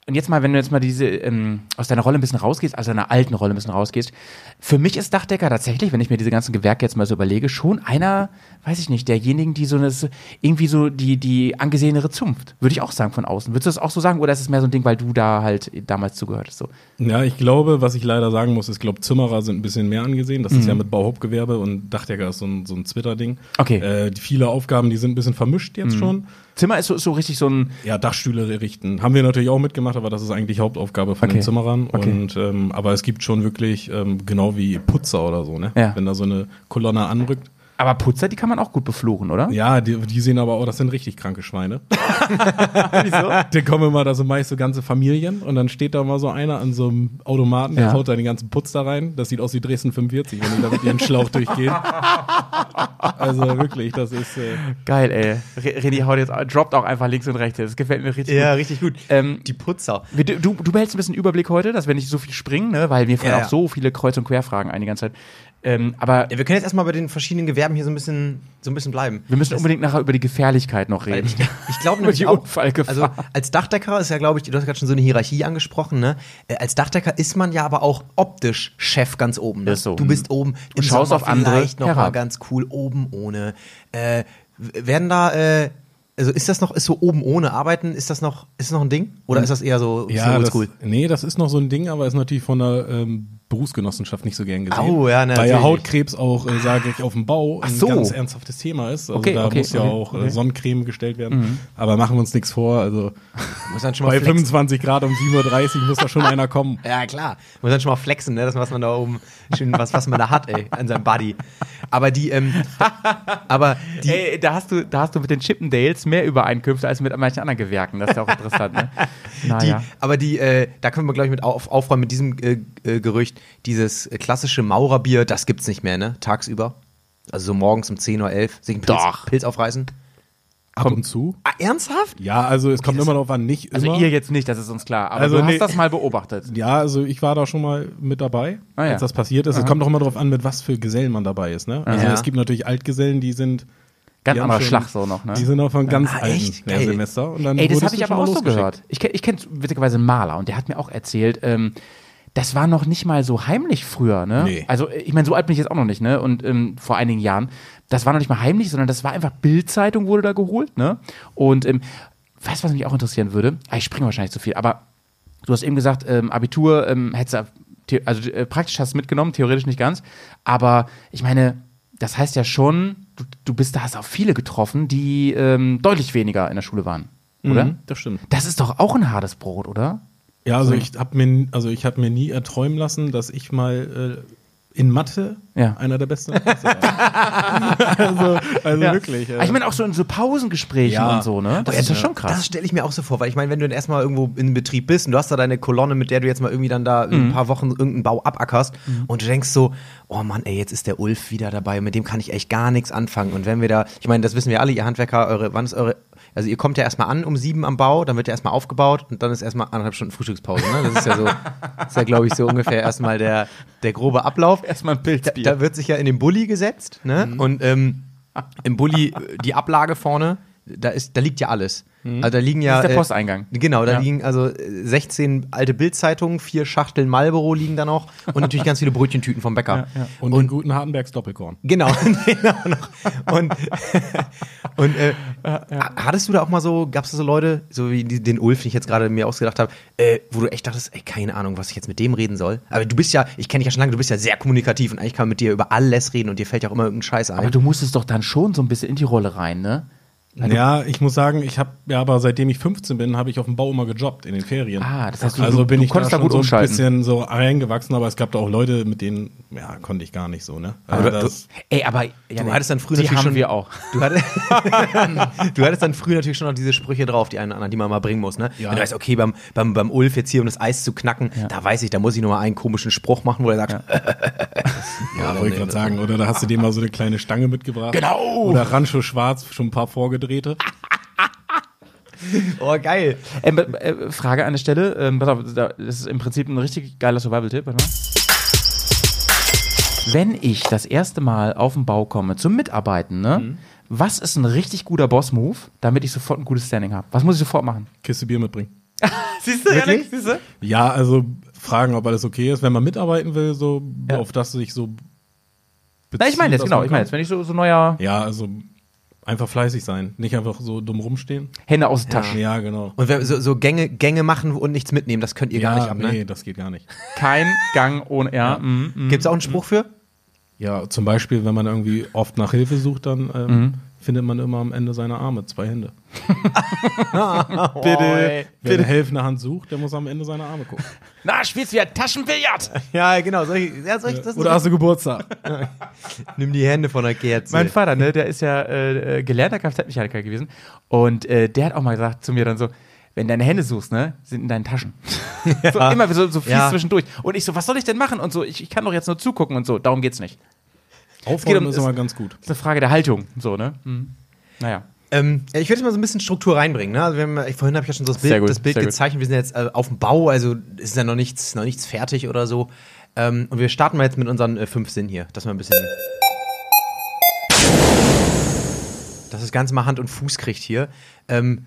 und jetzt mal, wenn du jetzt mal diese ähm, aus deiner Rolle ein bisschen rausgehst, also deiner alten Rolle ein bisschen rausgehst, für mich ist Dachdecker tatsächlich, wenn ich mir diese ganzen Gewerke jetzt mal so überlege, schon einer, weiß ich nicht, derjenigen, die so eine, irgendwie so die, die angesehenere Zunft, würde ich auch sagen von außen. Würdest du das auch so sagen oder ist es mehr so ein Ding, weil du da halt damals zugehörtest? So? Ja, ich glaube, was ich leider sagen muss, ist, ich glaube, Zimmerer sind ein bisschen mehr angesehen. Das ist ja mit Bauhauptgewerbe und Dachdecker ist so ein, so ein Twitter-Ding. Okay. Äh, die viele Aufgaben, die sind ein bisschen vermischt jetzt schon. Zimmer ist so, so richtig so ein, Ja, Dachstühle richten. Haben wir natürlich auch mitgemacht, aber das ist eigentlich Hauptaufgabe von Okay. den Zimmerern. Okay. Und ähm, aber es gibt schon wirklich, ähm, genau wie Putzer oder so, ne? Ja. Wenn da so eine Kolonne anrückt. Aber Putzer, die kann man auch gut befluchen, oder? Ja, die, die sehen aber auch, das sind richtig kranke Schweine. Wieso? Die kommen immer, da sind meist so ganze Familien und dann steht da mal so einer an so einem Automaten, der Ja. haut da den ganzen Putz da rein. Das sieht aus wie Dresden 45, wenn die da mit ihren Schlauch durchgehen. Also wirklich, das ist. Äh, Geil, ey. Re- René haut jetzt, droppt auch einfach links und rechts. Das gefällt mir richtig Ja, gut. richtig gut. Ähm, Die Putzer. Du, du behältst ein bisschen Überblick heute, dass wir nicht so viel springen, ne? weil mir fallen Ja, auch ja. so viele Kreuz- und Querfragen ein die ganze Zeit. Ähm, aber Ja, wir können jetzt erstmal bei den verschiedenen Gewerben hier so ein bisschen, so ein bisschen bleiben. wir müssen unbedingt nachher über die Gefährlichkeit noch reden. ich, ich glaube Über die nämlich auch, Unfallgefahr. also als Dachdecker ist ja, glaube ich, du hast gerade schon so eine Hierarchie angesprochen, ne? Äh, Als Dachdecker ist man ja aber auch optisch Chef ganz oben. Ne? Ist so. Du bist oben Und schaust auf andere vielleicht noch mal herab. ganz cool oben ohne. Äh, werden da, äh, also ist das noch, ist so oben ohne arbeiten, ist das noch, ist das noch ein Ding? Oder ist das eher so, ja, so das, nee, das ist noch so ein Ding, aber ist natürlich von der ähm, Berufsgenossenschaft nicht so gern gesehen. Au, ja, Weil natürlich. ja Hautkrebs auch, äh, sage ich, auf dem Bau Ach ein so. ganz ernsthaftes Thema ist. Also Okay, da okay, muss ja okay, auch äh, okay. Sonnencreme gestellt werden. Aber machen wir uns nichts vor. Also Muss dann schon mal bei flexen. 25 Grad um 7.30 Uhr muss da schon einer kommen. Ja, klar. Muss dann schon mal flexen, ne? Das, was man da oben, schön, was, was man da hat, ey, an seinem Body. Aber die, ähm, aber die, Ey, da hast, du, da hast du mit den Chippendales mehr Übereinkünfte als mit manchen anderen Gewerken. Das ist ja auch interessant, ne? Die, Naja. aber die, äh, da können wir, glaube ich, mit auf, aufräumen mit diesem äh, äh, Gerücht. Dieses klassische Maurerbier, das gibt's nicht mehr, ne? Tagsüber. Also so morgens um 10 Uhr 11 sich einen Pilz, Doch. Pilz aufreißen. Ab und zu. Ah, ernsthaft? Ja, also es kommt immer darauf an, nicht Also immer. ihr jetzt nicht, das ist uns klar. Aber Also du nee. hast das mal beobachtet. Ja, also ich war da schon mal mit dabei, Ah, ja. als das passiert ist. Es kommt auch immer darauf an, mit was für Gesellen man dabei ist. Ne? Also Ja. es gibt natürlich Altgesellen, die sind Ganz anderer Schlag so noch, ne? Die sind auch von ganz Ah, alten echt? Geil. Lehrsemester. Und dann Ey, das habe ich aber auch so gehört. Ich, kenn- ich kenne witzigerweise einen Maler und der hat mir auch erzählt, ähm, das war noch nicht mal so heimlich früher, ne? Nee. Also, ich meine, so alt bin ich jetzt auch noch nicht, ne? Und ähm, vor einigen Jahren, das war noch nicht mal heimlich, sondern das war einfach Bildzeitung wurde da geholt, ne? Und ähm, weißt du, was mich auch interessieren würde? Ah, ich springe wahrscheinlich zu viel, aber du hast eben gesagt, ähm, Abitur ähm, hättest du, also äh, praktisch hast du mitgenommen, theoretisch nicht ganz, aber ich meine, das heißt ja schon, du, du bist da hast auch viele getroffen, die ähm, deutlich weniger in der Schule waren, oder? Mhm, das stimmt. Das ist doch auch ein hartes Brot, oder? Ja, also ich habe mir, also ich hab mir nie erträumen lassen, dass ich mal äh, in Mathe Ja. einer der Besten war. also also wirklich. Ah, Ich meine auch so in so Pausengesprächen Ja. und so, ne? Das Ja, ist ja schon krass. Das stelle ich mir auch so vor, weil ich meine, wenn du dann erstmal irgendwo in Betrieb bist und du hast da deine Kolonne, mit der du jetzt mal irgendwie dann da Mhm. ein paar Wochen irgendeinen Bau abackerst und du denkst so, oh Mann, ey, jetzt ist der Ulf wieder dabei, mit dem kann ich echt gar nichts anfangen. Und wenn wir da, ich meine, das wissen wir alle, ihr Handwerker, eure, wann ist eure, also ihr kommt ja erstmal an um sieben am Bau, dann wird ja erstmal aufgebaut und dann ist erstmal anderthalb Stunden Frühstückspause. Ne? Das ist ja so, ist ja, glaube ich, so ungefähr erstmal der, der grobe Ablauf. Erstmal ein Da, Pilzbier. da wird sich ja in den Bulli gesetzt, ne? Und ähm, im Bulli äh, die Ablage vorne, da ist, da liegt ja alles. Also da liegen ja. Das ist der äh, Posteingang. Genau, da Ja. liegen also äh, 16 alte Bildzeitungen, vier Schachteln Marlboro liegen da noch und natürlich ganz viele Brötchentüten vom Bäcker. Und, den guten Hartenbergs Doppelkorn. Genau, genau noch. Und, und äh, hattest du da auch mal so, gab es da so Leute, so wie den Ulf, den ich jetzt gerade mir ausgedacht habe, äh, wo du echt dachtest, ey, keine Ahnung, was ich jetzt mit dem reden soll. Aber du bist ja, ich kenne dich ja schon lange, du bist ja sehr kommunikativ und eigentlich kann man mit dir über alles reden und dir fällt ja auch immer irgendein Scheiß ein. Aber du musstest doch dann schon so ein bisschen in die Rolle rein, ne? Ja, ich muss sagen, ich habe ja, aber seitdem ich 15 bin, habe ich auf dem Bau immer gejobbt in den Ferien. Ah, das heißt, du- also du- bin du ich konntest da da schon gut so ein umschalten. bisschen so reingewachsen, aber es gab da auch Leute, mit denen, ja, konnte ich gar nicht so, ne? Also Aber du- das, Ey, aber ja, Du hattest dann früher die natürlich haben schon- wir auch. Du hattest, du hattest dann früher natürlich schon noch diese Sprüche drauf, die einen anderen, die man mal bringen muss, ne? Ja. Wenn du weißt, okay, beim, beim, beim Ulf jetzt hier, um das Eis zu knacken, da weiß ich, da muss ich nur mal einen komischen Spruch machen, wo er sagt, ja, wollte ich gerade sagen. Oder da hast du dem mal so eine kleine Stange mitgebracht. Genau. Oder Rancho Schwarz, schon ein paar vorgedrehte. oh geil. Ähm, äh, Frage an der Stelle. Ähm, pass auf, da- das ist im Prinzip ein richtig geiler Survival-Tipp. Warte mal. Wenn ich das erste Mal auf den Bau komme zum Mitarbeiten, ne? Mhm. Was ist ein richtig guter Boss-Move, damit ich sofort ein gutes Standing habe? Was muss ich sofort machen? Kiste Bier mitbringen. Siehst du? Janik? Siehst du? Ja, also fragen, ob alles okay ist, wenn man mitarbeiten will, so Ja. auf das sich so. Na, ich meine jetzt, bezieht, genau. Ich meine jetzt, wenn ich so, so neuer. Ja, also einfach fleißig sein, nicht einfach so dumm rumstehen. Hände aus den Taschen. Ja, genau. Und wenn, so, so Gänge, Gänge machen und nichts mitnehmen, das könnt ihr ja, gar nicht ab, ne? nee, das geht gar nicht. Kein Gang ohne, ja. mm, mm. Gibt's auch einen Spruch für? Ja, zum Beispiel, wenn man irgendwie oft nach Hilfe sucht, dann ähm, findet man immer am Ende seine Arme, zwei Hände. Bitte. Wer eine helfende Hand sucht, der muss am Ende seine Arme gucken. Na, spielst du ja Taschenbillard? Ja, genau. Soll ich, ja, soll ich das Oder hast du Geburtstag? Nimm die Hände von der Kerze. Mein Vater, ne, der ist ja äh, äh, gelernter Kfz-Mechaniker gewesen. Und äh, der hat auch mal gesagt zu mir dann so, wenn deine Hände suchst, ne, sind in deinen Taschen. so, immer so, so fies Ja. zwischendurch. Und ich so, was soll ich denn machen? Und so, ich, ich kann doch jetzt nur zugucken und so. Darum geht's nicht. Aufräumen um- ist immer ganz gut. Das ist eine Frage der Haltung. So, ne? Mhm. Naja. Ähm, ja, ich würde jetzt mal so ein bisschen Struktur reinbringen. Ne? Also wir haben, ich, vorhin habe ich ja schon so das Bild, gut, das Bild sehr gut. gezeichnet. Wir sind jetzt äh, auf dem Bau, also ist ja noch nichts, noch nichts fertig oder so. Ähm, und wir starten mal jetzt mit unseren äh, fünf Sinn hier, dass wir ein bisschen. Dass das Ganze mal Hand und Fuß kriegt hier. Ähm,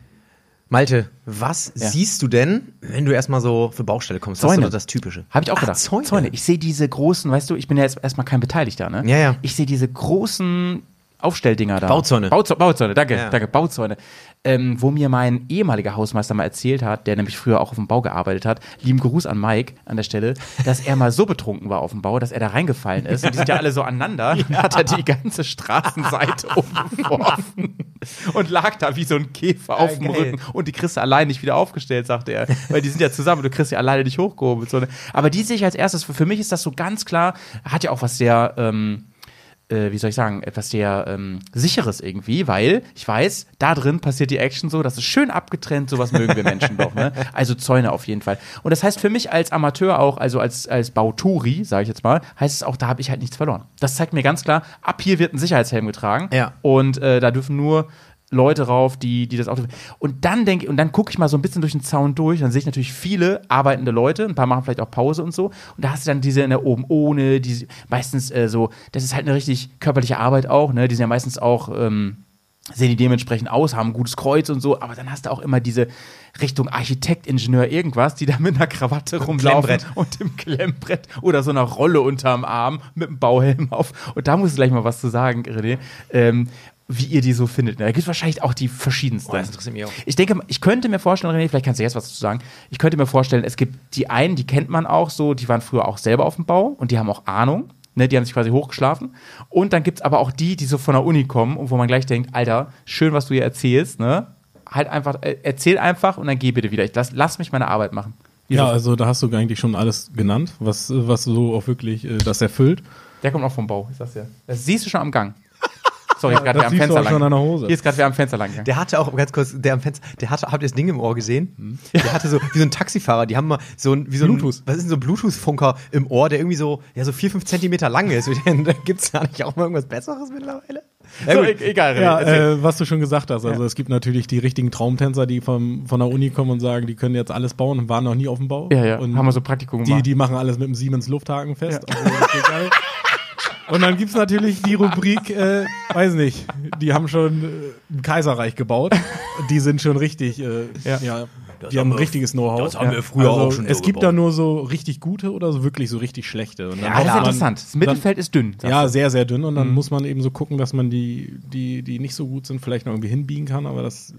Malte, was Ja. siehst du denn, wenn du erstmal so für Baustelle kommst? Das ist Zäune. so das Typische. Habe ich auch Ach, gedacht. Zäune. Ich sehe diese großen, weißt du, ich bin ja jetzt erstmal kein Beteiligter, ne? Ja, ja. Ich sehe diese großen Aufstelldinger da. Bauzäune. Bauzäune, Bauzäune danke, Ja. danke, Bauzäune. Ähm, wo mir mein ehemaliger Hausmeister mal erzählt hat, der nämlich früher auch auf dem Bau gearbeitet hat, lieben Gruß an Mike an der Stelle, dass er mal so betrunken war auf dem Bau, dass er da reingefallen ist. Und die sind ja alle so aneinander. Dann hat er die ganze Straßenseite umgeworfen und lag da wie so ein Käfer auf dem geil. Rücken. Und die kriegst du allein nicht wieder aufgestellt, sagte er. Weil die sind ja zusammen, du kriegst sie alleine nicht hochgehoben. Aber die sehe ich als erstes. Für, für mich ist das so ganz klar, hat ja auch was sehr, ähm, äh, wie soll ich sagen, etwas sehr ähm, sicheres irgendwie, weil ich weiß, da drin passiert die Action so, das ist schön abgetrennt, sowas mögen wir Menschen doch, ne? Also Zäune auf jeden Fall. Und das heißt für mich als Amateur auch, also als, als Bauturi, sage ich jetzt mal, heißt es auch, da habe ich halt nichts verloren. Das zeigt mir ganz klar, ab hier wird ein Sicherheitshelm getragen Ja. und äh, da dürfen nur Leute rauf, die, die das Auto. Und dann denke und dann gucke ich mal so ein bisschen durch den Zaun durch, dann sehe ich natürlich viele arbeitende Leute, ein paar machen vielleicht auch Pause und so. Und da hast du dann diese in der oben ohne, die meistens äh, so, das ist halt eine richtig körperliche Arbeit auch, ne? Die sind ja meistens auch, ähm, sehen die dementsprechend aus, haben ein gutes Kreuz und so, aber dann hast du auch immer diese Richtung Architekt, Ingenieur, irgendwas, die da mit einer Krawatte rumlaufen Klemmbrett. und im Klemmbrett oder so einer Rolle unterm Arm mit einem Bauhelm auf. Und da musst du gleich mal was zu sagen, René. Ähm, wie ihr die so findet. Da gibt es wahrscheinlich auch die verschiedensten. Oh, das interessiert mich auch. Ich denke, ich könnte mir vorstellen, René, vielleicht kannst du jetzt was dazu sagen. Ich könnte mir vorstellen, es gibt die einen, die kennt man auch so, die waren früher auch selber auf dem Bau und die haben auch Ahnung. Ne, die haben sich quasi hochgeschlafen. Und dann gibt es aber auch die, die so von der Uni kommen und wo man gleich denkt, Alter, schön, was du hier erzählst, ne? Halt einfach, äh, erzähl einfach und dann geh bitte wieder. Ich lass, lass mich meine Arbeit machen. Wie Ja, so- also da hast du eigentlich schon alles genannt, was, was so auch wirklich äh, das erfüllt. Der kommt auch vom Bau, ich sag's dir. Das siehst du schon am Gang. Sorry, gerade das wer am Fenster lang. Hier ist gerade wer am Fenster lang. Der hatte auch, ganz kurz, der am Fenster, der hatte, habt ihr das Ding im Ohr gesehen? Der hatte so, wie so ein Taxifahrer, die haben mal so ein, wie so Bluetooth. ein, was ist denn so ein Bluetooth-Funker im Ohr, der irgendwie so, ja, so vier, fünf Zentimeter lang ist. Da gibt's da nicht auch mal irgendwas Besseres mittlerweile? Ja, So, e egal, René. Ja, äh, was du schon gesagt hast. Also Ja. es gibt natürlich die richtigen Traumtänzer, die vom, von der Uni kommen und sagen, die können jetzt alles bauen und waren noch nie auf dem Bau. Ja, ja, Und haben wir so Praktikum die, gemacht. die machen alles mit dem Siemens Lufthaken fest. Also, das ist geil. Und dann gibt's natürlich die Rubrik, äh, weiß nicht, die haben schon äh, ein Kaiserreich gebaut. Die sind schon richtig, äh, Ja. ja. die haben ein richtiges Know-how. das haben wir früher also, auch schon Es so gibt gebaut. da nur so richtig gute oder so wirklich so richtig schlechte. Und dann ja, das ist interessant. Das Mittelfeld ist dünn. ja, du. sehr, sehr dünn. Und Mhm. dann muss man eben so gucken, dass man die, die, die nicht so gut sind, vielleicht noch irgendwie hinbiegen kann. Aber das,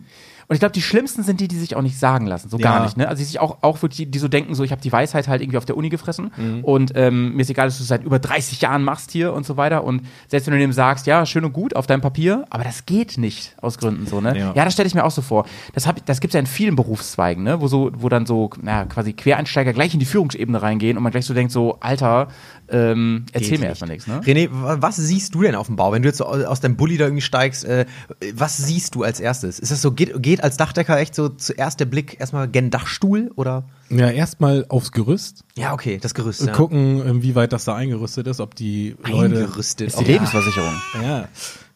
Und ich glaube, die schlimmsten sind die, die sich auch nicht sagen lassen. So Ja. gar nicht. Ne? Also die sich auch, auch wirklich, die, so denken, so ich habe die Weisheit halt irgendwie auf der Uni gefressen Mhm. und ähm, mir ist egal, dass du es seit über 30 Jahren machst hier und so weiter. Und selbst wenn du dem sagst, ja, schön und gut auf deinem Papier, aber das geht nicht aus Gründen so, ne? Ja, Ja. das stelle ich mir auch so vor. Das, hab, das gibt es ja in vielen Berufszweigen, ne? Wo so, wo dann so, na, quasi Quereinsteiger gleich in die Führungsebene reingehen und man gleich so denkt, so, Alter, ähm, erzähl Geht mir nicht. erstmal nichts, ne? René, wa- was siehst du denn auf dem Bau? Wenn du jetzt so aus aus deinem Bulli da irgendwie steigst, äh, was siehst du als erstes? Ist das so, geht, geht als Dachdecker echt so zuerst der Blick erstmal gen Dachstuhl oder? ja, erstmal aufs Gerüst. Ja, okay, das Gerüst. Ja. Gucken, inwieweit das da eingerüstet ist, ob die Leute. Eingerüstet. Ist die Oh, Lebensversicherung. Ja.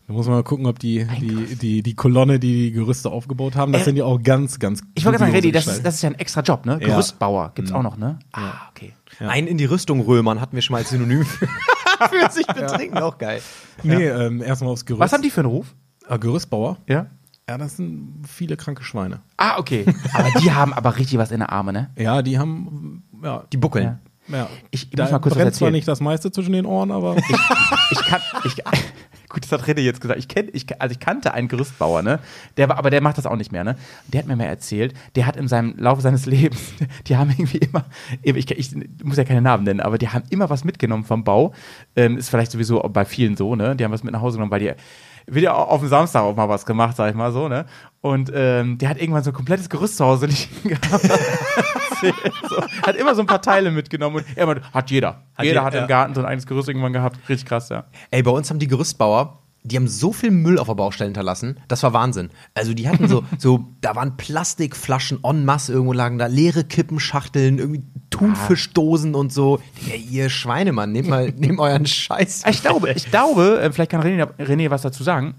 Da muss man mal gucken, ob die, die, die, die Kolonne, die die Gerüste aufgebaut haben, das Äh, sind ja auch ganz, ganz Ich wollte gerade sagen, Reddy, das das ist ja ein extra Job, ne? Ja. Gerüstbauer gibt's auch noch, ne? Ah, okay. Ein in die Rüstung römern hatten wir schon mal als Synonym für, für sich betrinken, auch geil. Nee, ähm, erstmal aufs Gerüst. Was haben die für einen Ruf? Ah, Gerüstbauer? Ja. Ja, das sind viele kranke Schweine. Ah, okay. Aber die haben aber richtig was in der Arme, ne? Ja, die haben, ja, Die buckeln. Ja. ja. Ich, ich da muss mal kurz was brennt zwar erzählen. nicht das meiste zwischen den Ohren, aber ich kann, ich, gut, das hat René jetzt gesagt. Ich kenn, ich, also ich kannte einen Gerüstbauer, ne? Der war, aber der macht das auch nicht mehr, ne? Der hat mir mal erzählt, der hat in seinem Laufe seines Lebens, die haben irgendwie immer, ich, ich muss ja keine Namen nennen, aber die haben immer was mitgenommen vom Bau. Ähm, ist vielleicht sowieso bei vielen so, ne? Die haben was mit nach Hause genommen, weil die wieder auf dem Samstag auch mal was gemacht, sag ich mal so, ne? Und ähm, der hat irgendwann so ein komplettes Gerüst zu Hause liegen gehabt. so, hat immer so ein paar Teile mitgenommen und er meinte, hat jeder. jeder jeder, hat ja. im Garten so ein eigenes Gerüst irgendwann gehabt. Richtig krass, ja. Ey, bei uns haben die Gerüstbauer, die haben so viel Müll auf der Baustelle hinterlassen, das war Wahnsinn. Also die hatten so, so, da waren Plastikflaschen en masse irgendwo lagen da, leere Kippenschachteln, irgendwie Thunfischdosen und so. Ja, ihr Schweinemann, nehmt mal, nehmt euren Scheiß. Ich glaube, ich glaube, äh, vielleicht kann René, René was dazu sagen.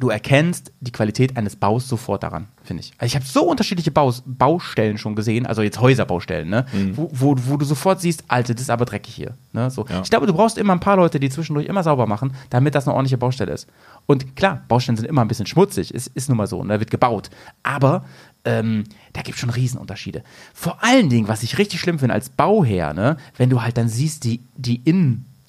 Du erkennst die Qualität eines Baus sofort daran, finde ich. Also ich habe so unterschiedliche Baus, Baustellen schon gesehen, also jetzt Häuserbaustellen, ne? Wo, wo, wo du sofort siehst, Alter, das ist aber dreckig hier. Ne? So. Ich glaube, du brauchst immer ein paar Leute, die zwischendurch immer sauber machen, damit das eine ordentliche Baustelle ist. Und klar, Baustellen sind immer ein bisschen schmutzig, ist, ist nun mal so, und da wird gebaut. Aber ähm, da gibt es schon Riesenunterschiede. Vor allen Dingen, was ich richtig schlimm finde als Bauherr, ne, wenn du halt dann siehst, die, die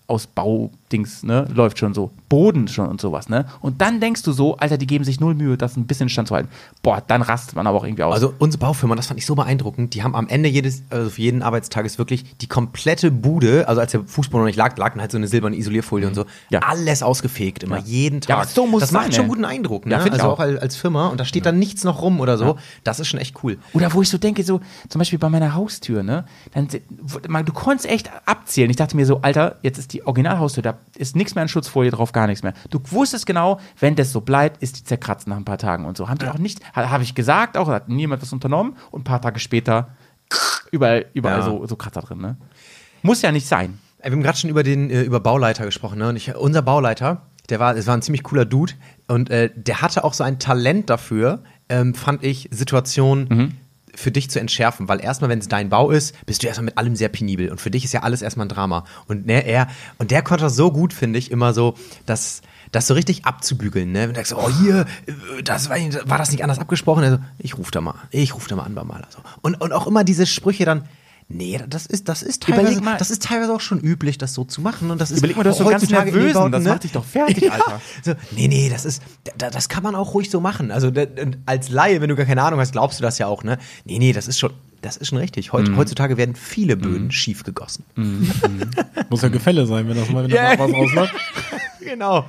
Innenausbaudings, ne, läuft schon so, Boden schon und sowas, ne? Und dann denkst du so, Alter, die geben sich null Mühe, das ein bisschen stand zu halten. Boah, dann rastet man aber auch irgendwie aus. Also unsere Baufirma, das fand ich so beeindruckend, die haben am Ende jedes, also für jeden Arbeitstages wirklich die komplette Bude, also als der Fußboden noch nicht lag, lag dann halt so eine silberne Isolierfolie und so, Ja. alles ausgefegt, immer, jeden Ja, Tag. aber so muss das es macht sein, schon guten Eindruck, ne? Ja, also auch. auch als, Firma und da steht dann nichts noch rum oder so, das ist schon echt cool. Oder wo ich so denke, so zum Beispiel bei meiner Haustür, ne? Dann, man, du konntest echt abzählen. Ich dachte mir so, Alter, jetzt ist die Originalhaustür, da ist nichts mehr an Schutzfolie drauf, gar nichts mehr. Du wusstest genau, wenn das so bleibt, ist die zerkratzt nach ein paar Tagen und so. Haben die auch nicht, ha- habe ich gesagt, auch hat niemand was unternommen und ein paar Tage später überall, überall Ja. so, so Kratzer drin, ne? Muss ja nicht sein. Wir haben gerade schon über den äh, über Bauleiter gesprochen, ne? Und ich, unser Bauleiter, der war, es war ein ziemlich cooler Dude und äh, der hatte auch so ein Talent dafür, ähm, fand ich, Situationen für dich zu entschärfen, weil erstmal, wenn es dein Bau ist, bist du erstmal mit allem sehr penibel und für dich ist ja alles erstmal ein Drama. Und ne, er und der konnte das so gut, finde ich, immer so, dass das so richtig abzubügeln, ne? Wenn du sagst, oh hier, das war, war das nicht anders abgesprochen? Also, ich ruf da mal, ich ruf da mal an beim Maler. So. Und, und auch immer diese Sprüche dann, nee, das ist, das ist teilweise, Überleg mal. das ist teilweise auch schon üblich, das so zu machen. Und das ist Überleg mal, du hast so ganz nervösen, Bauten, das ne? macht dich doch fertig, Alter. So, nee, nee, das ist, da, das kann man auch ruhig so machen. Also da, als Laie, wenn du gar keine Ahnung hast, glaubst du das ja auch, ne? Nee, nee, das ist schon, das ist schon richtig. Heut, Mhm. Heutzutage werden viele Böden schief gegossen. muss ja Gefälle sein, wenn das mal wenn das Ja. mal was ausmacht. Genau.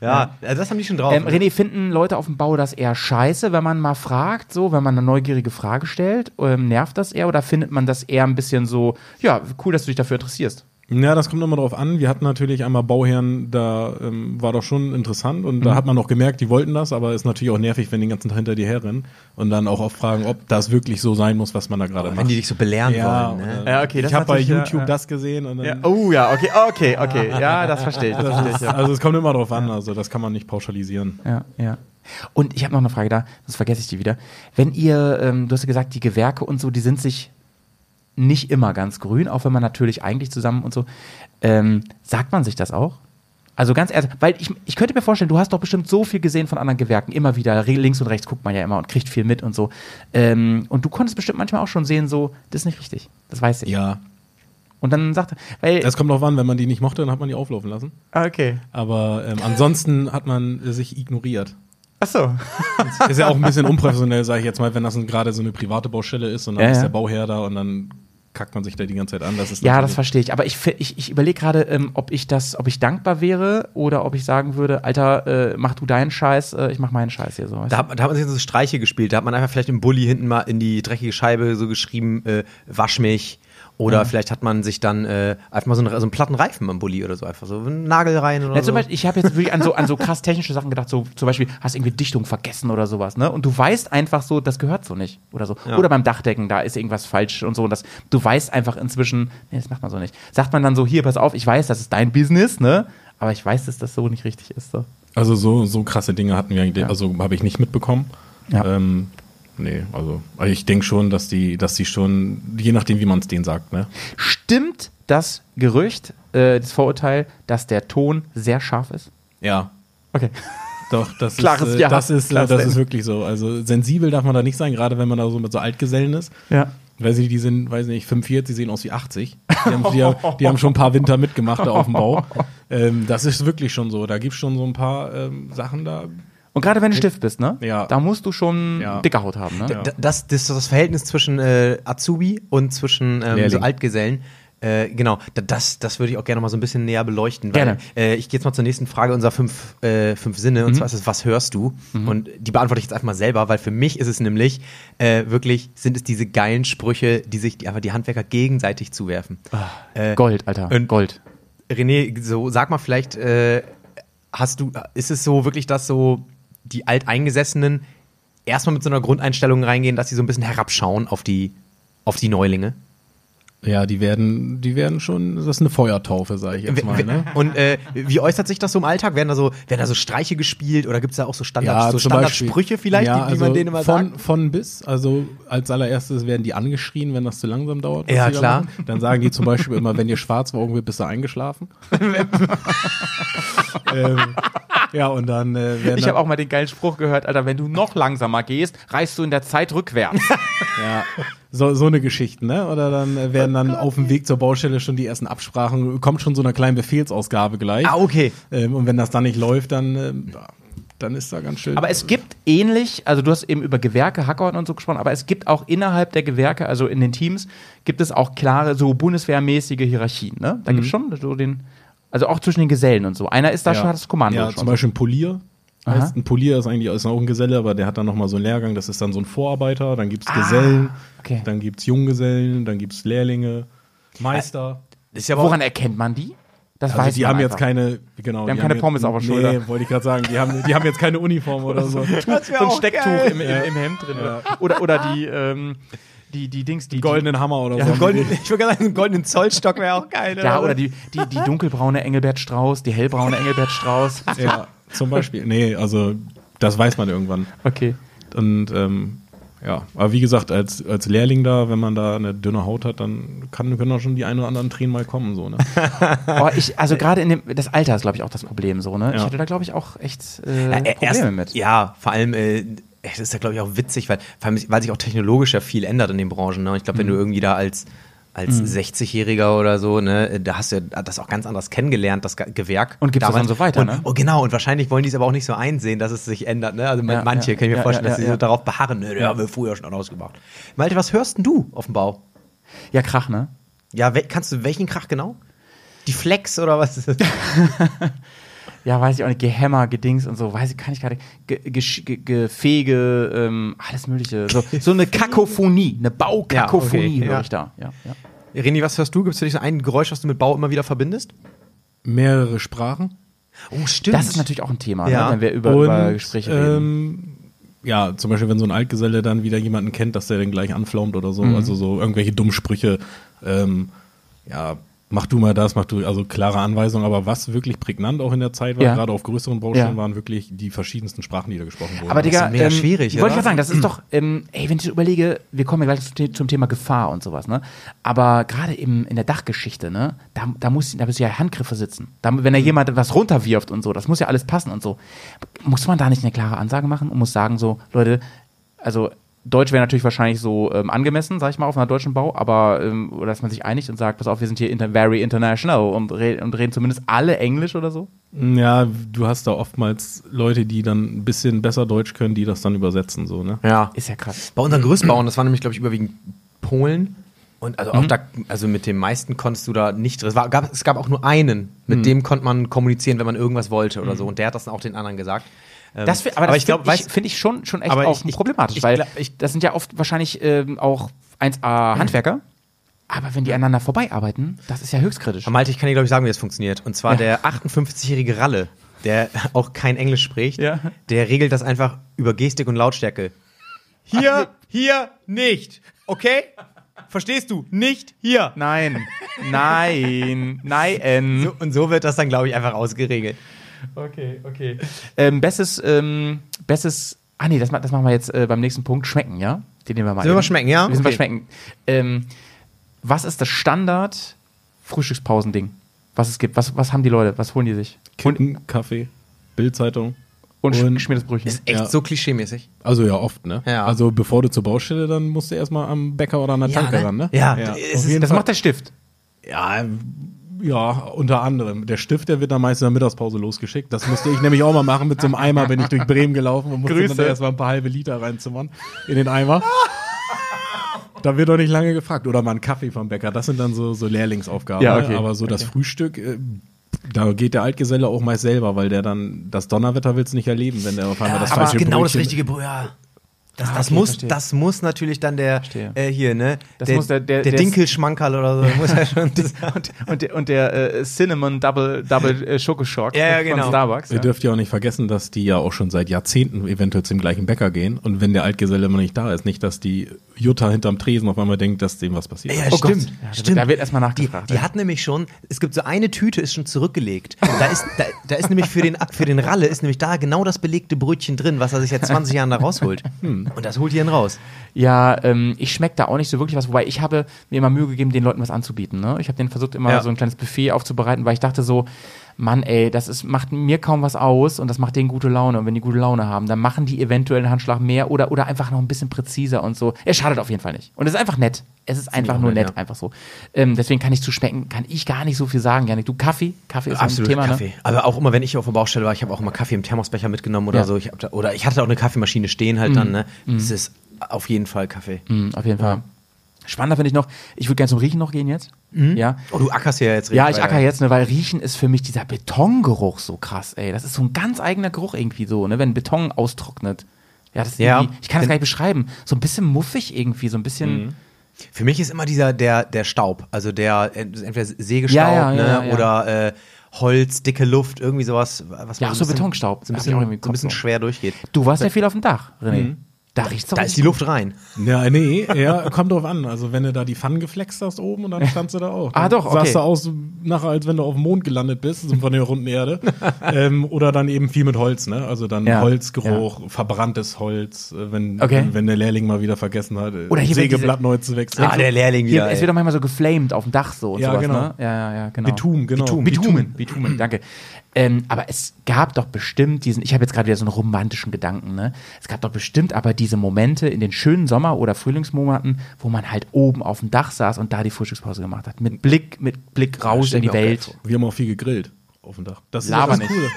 Ja, also das haben die schon drauf. Ähm, ne? René, finden Leute auf dem Bau das eher scheiße, wenn man mal fragt, so, wenn man eine neugierige Frage stellt? Ähm, nervt das eher oder findet man das eher ein bisschen so, ja, cool, dass du dich dafür interessierst? Ja, das kommt immer drauf an. Wir hatten natürlich einmal Bauherren, da ähm, war doch schon interessant und Mhm. da hat man auch gemerkt, die wollten das, aber ist natürlich auch nervig, wenn die den ganzen Tag hinter dir herrennen und dann auch oft fragen, ob das wirklich so sein muss, was man da gerade wenn macht. die dich so belehren ja, wollen. Ne? Ja, okay, das ich habe bei YouTube ja. das gesehen und dann, Ja, oh ja, okay, okay, okay. Ja, das verstehe ich. Das verstehe ich ja. also es kommt immer drauf an, also das kann man nicht pauschalisieren. ja, ja. Und ich habe noch eine Frage da, sonst vergesse ich die wieder. Wenn ihr, ähm, du hast ja gesagt, die Gewerke und so, die sind sich nicht immer ganz grün, auch wenn man natürlich eigentlich zusammen und so. Ähm, sagt man sich das auch? Also ganz ehrlich, weil ich, ich könnte mir vorstellen, du hast doch bestimmt so viel gesehen von anderen Gewerken, immer wieder, links und rechts guckt man ja immer und kriegt viel mit und so. Ähm, und du konntest bestimmt manchmal auch schon sehen, so, das ist nicht richtig. Das weiß ich. Ja. Und dann sagt er, weil. Es kommt drauf an, wenn man die nicht mochte, dann hat man die auflaufen lassen. Ah, okay. Aber ähm, ansonsten hat man äh, sich ignoriert. Ach so. Ist ja auch ein bisschen unprofessionell, sage ich jetzt mal, wenn das gerade so eine private Baustelle ist und dann Ja, ist der Bauherr da und dann kackt man sich da die ganze Zeit an. Das ist Ja, das verstehe ich. Aber ich, ich, ich überlege gerade, ähm, ob ich das, ob ich dankbar wäre oder ob ich sagen würde, Alter, äh, mach du deinen Scheiß, äh, ich mach meinen Scheiß hier so. Da, hat- da hat man sich so Streiche gespielt. Da hat man einfach vielleicht im Bulli hinten mal in die dreckige Scheibe so geschrieben, äh, wasch mich. Oder vielleicht hat man sich dann äh, einfach mal so einen, so einen platten Reifen am Bulli oder so, einfach so einen Nagel rein oder Ja, zum so. Beispiel, ich habe jetzt wirklich an so, an so krass technische Sachen gedacht, so zum Beispiel hast irgendwie Dichtung vergessen oder sowas, ne? Und du weißt einfach so, das gehört so nicht oder so. Ja. Oder beim Dachdecken, da ist irgendwas falsch und so. Und das, du weißt einfach inzwischen, nee, das macht man so nicht. Sagt man dann so, hier, pass auf, ich weiß, das ist dein Business, ne? Aber ich weiß, dass das so nicht richtig ist. So. Also so, so krasse Dinge hatten wir eigentlich, Ja. also habe ich nicht mitbekommen. Ja. Ähm, nee, also also ich denke schon, dass die, dass die schon, je nachdem, wie man es denen sagt, ne? Stimmt das Gerücht, äh, das Vorurteil, dass der Ton sehr scharf ist? Ja. Okay. Doch, das Klares ist, äh, Ja. das, ist, äh, Klares das ist wirklich so. Also sensibel darf man da nicht sein, gerade wenn man da so mit so Altgesellen ist. Ja. Weiß ich, die sind, weiß nicht, 45, die sehen aus wie 80. Die haben, die, die haben schon ein paar Winter mitgemacht da auf dem Bau. Ähm, das ist wirklich schon so. Da gibt es schon so ein paar ähm, Sachen da. Und gerade wenn du Stift bist, ne? Ja. Da musst du schon Ja. dicke Haut haben, ne? Das, das ist das Verhältnis zwischen äh, Azubi und zwischen ähm, so Altgesellen. Äh, genau, da- das, das würde ich auch gerne mal so ein bisschen näher beleuchten. Weil, Gerne. Äh, ich gehe jetzt mal zur nächsten Frage unserer fünf, äh, fünf Sinne. Und zwar ist es, was hörst du? Und die beantworte ich jetzt einfach mal selber, weil für mich ist es nämlich äh, wirklich, sind es diese geilen Sprüche, die sich die, einfach die Handwerker gegenseitig zuwerfen. Äh, Gold, Alter. und- Gold. René, so sag mal vielleicht, äh, hast du, ist es so wirklich, dass so die Alteingesessenen erstmal mit so einer Grundeinstellung reingehen, dass sie so ein bisschen herabschauen auf die, auf die Neulinge? Ja, die werden, die werden schon, das ist eine Feuertaufe, sage ich jetzt mal. Ne? Und äh, wie äußert sich das so im Alltag? Werden da so, werden da so Streiche gespielt oder gibt es da auch so, Standard, so zum Standardsprüche vielleicht, ja, die, die man also denen immer von, sagt? Von bis, also als allererstes werden die angeschrien, wenn das zu langsam dauert. Ja, da klar. machen. Dann sagen die zum Beispiel immer, wenn dir schwarz war, irgendwie bist du eingeschlafen. ähm, ja, und dann äh, werden Ich habe auch mal den geilen Spruch gehört, Alter, wenn du noch langsamer gehst, reist du in der Zeit rückwärts. Ja, so, so eine Geschichte, ne? Oder dann äh, werden dann auf dem Weg zur Baustelle schon die ersten Absprachen, kommt schon so eine kleine Befehlsausgabe gleich. Ah, okay. Ähm, und wenn das dann nicht läuft, dann, ähm, dann ist da ganz schön. Aber es gibt ähnlich, also du hast eben über Gewerke, Hacker und so gesprochen, aber es gibt auch innerhalb der Gewerke, also in den Teams, gibt es auch klare, so bundeswehrmäßige Hierarchien, ne? Da gibt es schon so den, also auch zwischen den Gesellen und so. Einer ist da ja. schon, hat das Kommando Ja, schon. zum Beispiel ein Polier. Heißt, ein Polier ist eigentlich ist auch ein Geselle, aber der hat dann nochmal so einen Lehrgang. Das ist dann so ein Vorarbeiter. Dann gibt es Ah, Gesellen, okay. dann gibt es Junggesellen, dann gibt es Lehrlinge, Meister. Ist ja Woran erkennt man die? Das Also weiß die haben jetzt einfach. keine, genau. Die haben keine jetzt- Pommes auf der Schulter. Nee, wollte ich gerade sagen. Die haben, die haben jetzt keine Uniform oder so. so ein Stecktuch im, im, Ja. im Hemd drin. Oder, oder die, ähm, die, die Dings, die. Goldenen Hammer oder Ja, so. Golden, ich würde gerne sagen, einen goldenen Zollstock wäre auch geil. Die, ja, oder die, die, die dunkelbraune Engelbert Strauß, die hellbraune Engelbert Strauß. Ja, zum Beispiel. Nee, also das weiß man irgendwann. Okay. Und ähm, ja, aber wie gesagt, als, als Lehrling da, wenn man da eine dünne Haut hat, dann kann, können auch schon die ein oder anderen Tränen mal kommen. So, ne? Oh, ich, also gerade in dem, das Alter ist, glaube ich, auch das Problem so, ne? Ich Ja. hatte da, glaube ich, auch echt äh, Ja, Probleme erst- mit. Ja, vor allem, äh, es ist ja, glaube ich, auch witzig, weil, weil sich auch technologisch ja viel ändert in den Branchen. Ne? Und Ich glaube, wenn Mhm. du irgendwie da als, als 60-Jähriger oder so, ne, da hast du ja das auch ganz anders kennengelernt, das Ge- Gewerk. Und das damals. dann so weiter, und, ne? Oh, genau, und wahrscheinlich wollen die es aber auch nicht so einsehen, dass es sich ändert. Ne? Also Ja, manche, ja, kann ich mir ja, vorstellen, ja, dass sie ja, so ja. darauf beharren, ne, der haben wir früher schon anders gemacht. Malte, was hörst denn du auf dem Bau? Ja, Krach, ne? Ja, kannst du welchen Krach genau? Die Flex oder was? Ja, weiß ich auch nicht, Gehämmer, Gedings und so, weiß ich, kann ich gerade, Ge Gesch- Ge Gefege, ähm, alles mögliche. So, so eine Kakophonie, eine Baukakophonie Ja, okay, höre ja. ich da. Ja, ja. René, was hörst du? Gibt es für dich so ein Geräusch, was du mit Bau immer wieder verbindest? Mehrere Sprachen. Oh, stimmt. Das ist natürlich auch ein Thema, Ja. ne, wenn wir über, über Gespräche reden. ähm, ja, zum Beispiel, wenn so ein Altgeselle dann wieder jemanden kennt, dass der den gleich anflaumt oder Mhm. so. Also so irgendwelche Dummsprüche. Ähm, ja, mach du mal das, mach du, also klare Anweisungen. Aber was wirklich prägnant auch in der Zeit war, Ja. gerade auf größeren Baustellen, Ja. waren wirklich die verschiedensten Sprachen, die da gesprochen wurden. Aber Digga, ist mega ähm, schwierig, wollte ich gerade sagen, das ist doch, ähm, ey, wenn ich überlege, wir kommen ja gleich zum, The- zum Thema Gefahr und sowas, ne? Aber gerade im- in der Dachgeschichte, ne, da, da muss, da müssen ja Handgriffe sitzen. Da, wenn da jemand was runterwirft und so, das muss ja alles passen und so. Muss man da nicht eine klare Ansage machen und muss sagen so, Leute, also Deutsch wäre natürlich wahrscheinlich so ähm, angemessen, sag ich mal, auf einer deutschen Bau, aber ähm, oder dass man sich einigt und sagt, pass auf, wir sind hier inter very international und, re und reden zumindest alle Englisch oder so. Ja, du hast da oftmals Leute, die dann ein bisschen besser Deutsch können, die das dann übersetzen, so, ne? Ja. Ist ja krass. Bei unseren Gerüstbauern, das waren nämlich, glaube ich, überwiegend Polen. Und also Mhm. auch da, also mit dem meisten konntest du da nicht. Es, war, gab, es gab auch nur einen, mit dem konnte man kommunizieren, wenn man irgendwas wollte oder so. Und der hat das dann auch den anderen gesagt. Ähm, Das, fi- aber, das ich glaube, finde ich, weißt find ich schon, schon echt Aber auch ich- problematisch, ich weil ich- das sind ja oft wahrscheinlich ähm, auch 1A Handwerker, aber wenn die aneinander vorbeiarbeiten, das ist ja höchstkritisch. Malte, ich kann dir, glaube ich, sagen, wie das funktioniert. Und zwar Ja. der 58-jährige Ralle, der auch kein Englisch spricht, Ja. der regelt das einfach über Gestik und Lautstärke. Hier, hier, nicht. Okay? Verstehst du? Nicht hier. Nein, nein, nein. So, und so wird das dann, glaube ich, einfach ausgeregelt. Okay, okay. Ähm, bestes, ähm, bestes, ah nee, das, das machen wir jetzt äh, beim nächsten Punkt, schmecken, ja? Den nehmen wir mal. Sind wir schmecken, ja? Wir sind mal Okay. schmecken. Ähm, was ist das Standard Frühstückspausending? Was es gibt? Was, was haben die Leute? Was holen die sich? Kippen, Kaffee, Bildzeitung. Und, Und- geschmiertes Brötchen. Ist echt Ja. so klischeemäßig. Also ja, oft, ne? Ja. Also bevor du zur Baustelle, dann musst du erstmal am Bäcker oder an der Tanke ran, ne? Ja, ja. das Fall. macht der Stift. Ja, ja, unter anderem. Der Stift, der wird dann meist in der Mittagspause losgeschickt. Das musste ich nämlich auch mal machen. Mit so einem Eimer bin ich durch Bremen gelaufen und musste Grüße. dann erstmal ein paar halbe Liter reinzimmern in den Eimer. Da wird doch nicht lange gefragt. Oder mal einen Kaffee vom Bäcker. Das sind dann so, so Lehrlingsaufgaben. Ja, ne? okay. Aber so das Frühstück, äh, da geht der Altgeselle auch meist selber, weil der dann, das Donnerwetter willst du nicht erleben, wenn der auf einmal das aber falsche genau das Brötchen- richtige Brot, ja. Das, das, okay, muss, verstehe. das muss natürlich dann der, äh, hier, ne? Das der, muss der- der- der der- Dinkelschmankerl oder so, muss ja schon. und, und, der, und der äh, Cinnamon Double, Double äh, Schokoschock Ja, ja, von genau. Starbucks. Ihr Ja. dürft ja auch nicht vergessen, dass die ja auch schon seit Jahrzehnten eventuell zum gleichen Bäcker gehen. Und wenn der Altgeselle immer nicht da ist, nicht, dass die Jutta hinterm Tresen auf einmal denkt, dass dem was passiert. Ja, Oh stimmt. Gott. Ja, da- stimmt. da wird erstmal die, nachgefragt, die ja. hat nämlich schon, es gibt so eine Tüte, ist schon zurückgelegt. Da ist, da, da ist nämlich für den, für den Ralle, ist nämlich da genau das belegte Brötchen drin, was er sich seit 20 Jahren da rausholt. Hm. Und das holt ihr ihn raus. Ja, ähm, ich schmecke da auch nicht so wirklich was, wobei ich habe mir immer Mühe gegeben, den Leuten was anzubieten. Ne? Ich habe denen versucht, immer Ja. so ein kleines Buffet aufzubereiten, weil ich dachte so, Mann, ey, das ist, macht mir kaum was aus und das macht denen gute Laune. Und wenn die gute Laune haben, dann machen die eventuell einen Handschlag mehr oder, oder einfach noch ein bisschen präziser und so. Es schadet auf jeden Fall nicht. Und es ist einfach nett. Es ist einfach nur nett, ja. einfach so. Ähm, deswegen kann ich zu schmecken, kann ich gar nicht so viel sagen, Janik. Du, Kaffee? Kaffee ist Absolut ein Thema, Kaffee. ne? Aber auch immer, wenn ich auf der Baustelle war, ich habe auch immer Kaffee im Thermosbecher mitgenommen oder Ja. so. Ich da, oder ich hatte auch eine Kaffeemaschine stehen halt dann, ne? Es ist auf jeden Fall Kaffee. Mhm, auf jeden Fall. Spannender finde ich noch, ich würde gerne zum Riechen noch gehen jetzt. Ja. Oh, du ackerst ja jetzt Ja, richtig ich weiter. acker jetzt, ne, weil Riechen ist für mich dieser Betongeruch so krass, ey. Das ist so ein ganz eigener Geruch irgendwie so, ne, wenn Beton austrocknet. Ja, das ist Ja. ich kann das gar nicht beschreiben. So ein bisschen muffig irgendwie, so ein bisschen. Für mich ist immer dieser, der, der Staub. Also der, entweder Sägestaub, Ja, ja, ne? ja, ja. Oder äh, Holz, dicke Luft, irgendwie sowas. Was Ja, so Betonstaub. So ein ich bisschen, so ein bisschen schwer durchgeht. Du warst ja viel auf dem Dach, René. Da riecht's doch Da ist die Luft rein. Ja, nee, ja, kommt drauf an. Also wenn du da die Pfannen geflext hast oben und dann standst du da auch. Ah, Dann doch, okay. Sahst du aus nachher, als wenn du auf dem Mond gelandet bist, so von der runden Erde. ähm, oder dann eben viel mit Holz, ne? Also dann Ja, Holzgeruch, verbranntes Holz, äh, wenn, Okay. wenn, wenn der Lehrling mal wieder vergessen hat, äh, Oder hier Sägeblatt neu zu wechseln. Ah, der Lehrling Hier, wieder. es wird doch manchmal so geflamed auf dem Dach so und Ja, sowas, genau. ne? Ja, ja, ja, genau. Bitum, genau. Bitumen, Bitumen, Bitumen danke. Ähm, aber es gab doch bestimmt diesen, ich habe jetzt gerade wieder so einen romantischen Gedanken, ne? Es gab doch bestimmt aber diese Momente in den schönen Sommer- oder Frühlingsmonaten, wo man halt oben auf dem Dach saß und da die Frühstückspause gemacht hat. Mit Blick, mit Blick raus in die Welt. Wir haben auch viel gegrillt auf dem Dach. Das ist Laber ja das Coole.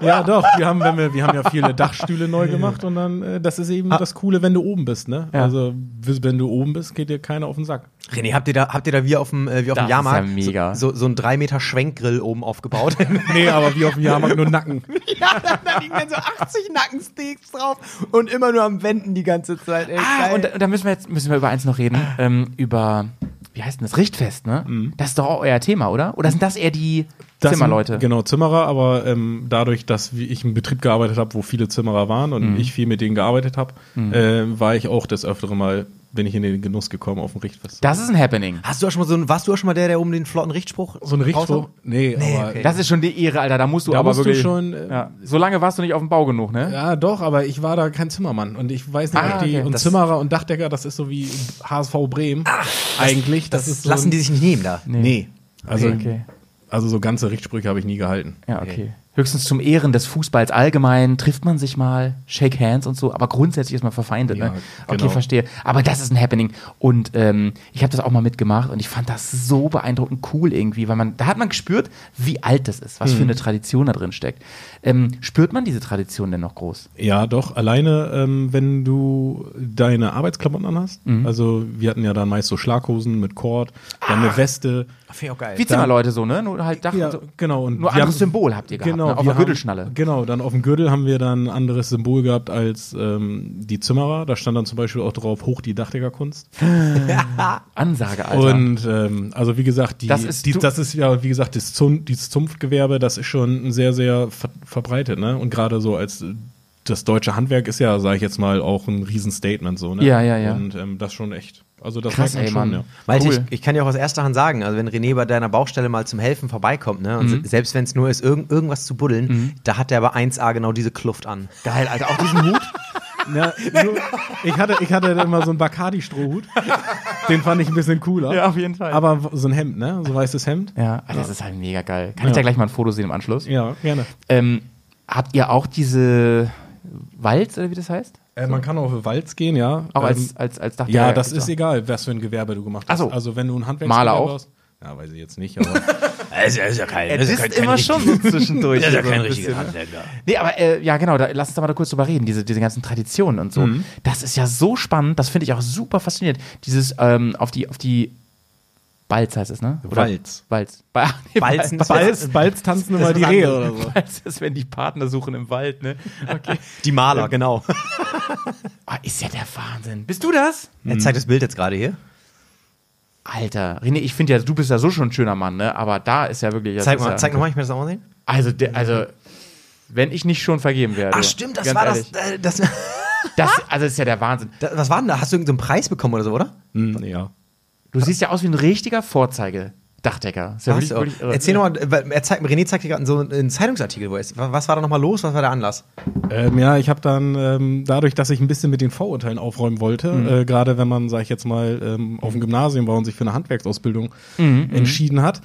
ja, doch. Wir haben, wenn wir, wir haben ja viele Dachstühle neu gemacht und dann, äh, das ist eben das Coole, wenn du oben bist, ne? Ja. Also, wenn du oben bist, geht dir keiner auf den Sack. René, habt ihr da, habt ihr da wie auf dem, äh, wie auf Das dem ist Jahrmarkt ja mega. So, so, so einen 3 Meter Schwenkgrill oben aufgebaut? Nee, aber wie auf dem Jahrmarkt nur Nacken. ja, da liegen dann so 80 Nackensteaks drauf und immer nur am Wenden die ganze Zeit. Ey, Ah, und, da- und da müssen wir jetzt müssen wir über eins noch reden. Ähm, über, wie heißt denn das? Richtfest, ne? Das ist doch auch euer Thema, oder? Oder sind das eher die Das Zimmerleute? Sind, genau, Zimmerer, aber ähm, dadurch, dass wie ich im Betrieb gearbeitet habe, wo viele Zimmerer waren und Mhm. ich viel mit denen gearbeitet habe, äh, war ich auch des Öfteren mal, bin ich in den Genuss gekommen auf dem Richtfest. Das ist ein Happening. Hast du auch schon mal so ein, warst du auch schon mal der, der oben den flotten Richtspruch so ein Richtspruch? raushaut? Nee, aber okay. Das ist schon die Ehre, Alter. Da musst du Da aber musst du wirklich. schon, äh, ja. So lange warst du nicht auf dem Bau genug, ne? Ja, doch, aber ich war da kein Zimmermann und ich weiß nicht, Ah, ob die okay. und Das- Zimmerer und Dachdecker, das ist so wie HSV Bremen. Eigentlich, das, Das, ist so lassen ein- die sich nicht nehmen da. Nee. Also, okay. Also so ganze Richtsprüche habe ich nie gehalten. Ja, okay. Höchstens zum Ehren des Fußballs allgemein trifft man sich mal, shake hands und so, aber grundsätzlich ist man verfeindet, Ja, ne? Okay, genau. verstehe. Aber das ist ein Happening. Und ähm, ich habe das auch mal mitgemacht und ich fand das so beeindruckend cool irgendwie, weil man, da hat man gespürt, wie alt das ist, was Hm. für eine Tradition da drin steckt. Ähm, spürt man diese Tradition denn noch groß? Ja, doch. Alleine, ähm, wenn du deine Arbeitsklamotten anhast. Mhm. Also wir hatten ja dann meist so Schlaghosen mit Kord, dann eine Weste. Finde ich auch geil. Wie Zimmerleute so, ne? Nur halt Dach Ja, und so. genau. Und Nur anderes Symbol habt ihr gehabt, Genau, ne? Auf der haben- Gürtelschnalle. Genau, dann auf dem Gürtel haben wir dann ein anderes Symbol gehabt als ähm, die Zimmerer. Da stand dann zum Beispiel auch drauf, hoch die Dachdeckerkunst. Ansage, Alter. Und ähm, also wie gesagt, die, Das ist- die, das ist ja, wie gesagt, das Zun dieses Zunftgewerbe, das ist schon sehr, sehr ver verbreitet, ne? Und gerade so als das deutsche Handwerk ist ja, sage ich jetzt mal, auch ein Riesenstatement so, ne? Ja, ja, ja. Und ähm, das schon echt. Also das Krass, merkt man ey, schon, Mann. ja. Cool. ich, ich kann dir auch aus erster Hand sagen, also wenn René bei deiner Baustelle mal zum Helfen vorbeikommt, ne, und se- selbst wenn es nur ist, irgend, irgendwas zu buddeln, da hat der aber 1A genau diese Kluft an. Geil, Alter. Auch diesen Hut? Ja, nur, ich, hatte, ich hatte immer so einen Bacardi-Strohhut. Den fand ich ein bisschen cooler. auf jeden Fall. Aber so ein Hemd, ne? So weißes Hemd. ja, Alter, das ist halt mega geil. Kann ich da gleich mal ein Foto sehen im Anschluss? Ja, gerne. Ähm, habt ihr auch diese Walz, oder wie das heißt? Äh, man kann auf Walz gehen, ja. Auch Ähm, als, als, als Dachdecker? Ja, das ist auch. egal, was für ein Gewerbe du gemacht Ach hast. so. Also wenn du ein Handwerksgewerbe Maler auch? hast. Ja, weiß ich jetzt nicht, aber Das ist ja kein, Er ist immer schon so zwischendurch. Das ist ja so ein kein richtiger ne? Handwerker. Nee, aber äh, ja, genau, da, lass uns da mal da kurz drüber reden, diese, diese ganzen Traditionen und so. Mhm. Das ist ja so spannend, das finde ich auch super faszinierend. Dieses ähm, auf die, auf die Balz heißt es, ne? Walz. Walz. Ba nee, Balzen. Balz. Balz, Balz tanzen immer die Rehe oder so. Balz ist, wenn die Partner suchen im Wald, ne? Okay. Die Maler, genau. Ah, ist ja der Wahnsinn. Bist du das? Er zeigt das Bild jetzt gerade hier. Alter, René, ich finde ja, du bist ja so schon ein schöner Mann, ne? Aber da ist ja wirklich. Zeig mal, ja, zeig nochmal, ich mir das auch mal sehen. Also, der, also, wenn ich nicht schon vergeben werde. Ach stimmt, das ganz war ehrlich, das, äh, das, das. Also, das ist ja der Wahnsinn. das. Was war denn da? Hast du irgendeinen Preis bekommen oder so, oder? Hm, ja. Du siehst ja aus wie ein richtiger Vorzeige-Dachdecker. Ist ja wirklich, wirklich irre. Erzähl nochmal, weil er zeigt, René zeigt dir gerade so einen Zeitungsartikel, wo er ist. Was war da nochmal los? Was war der Anlass? Ähm, ja, ich habe dann ähm, dadurch, dass ich ein bisschen mit den Vorurteilen aufräumen wollte, Mhm. äh, gerade wenn man, sag ich jetzt mal, ähm, auf dem Gymnasium war und sich für eine Handwerksausbildung Mhm, entschieden hat,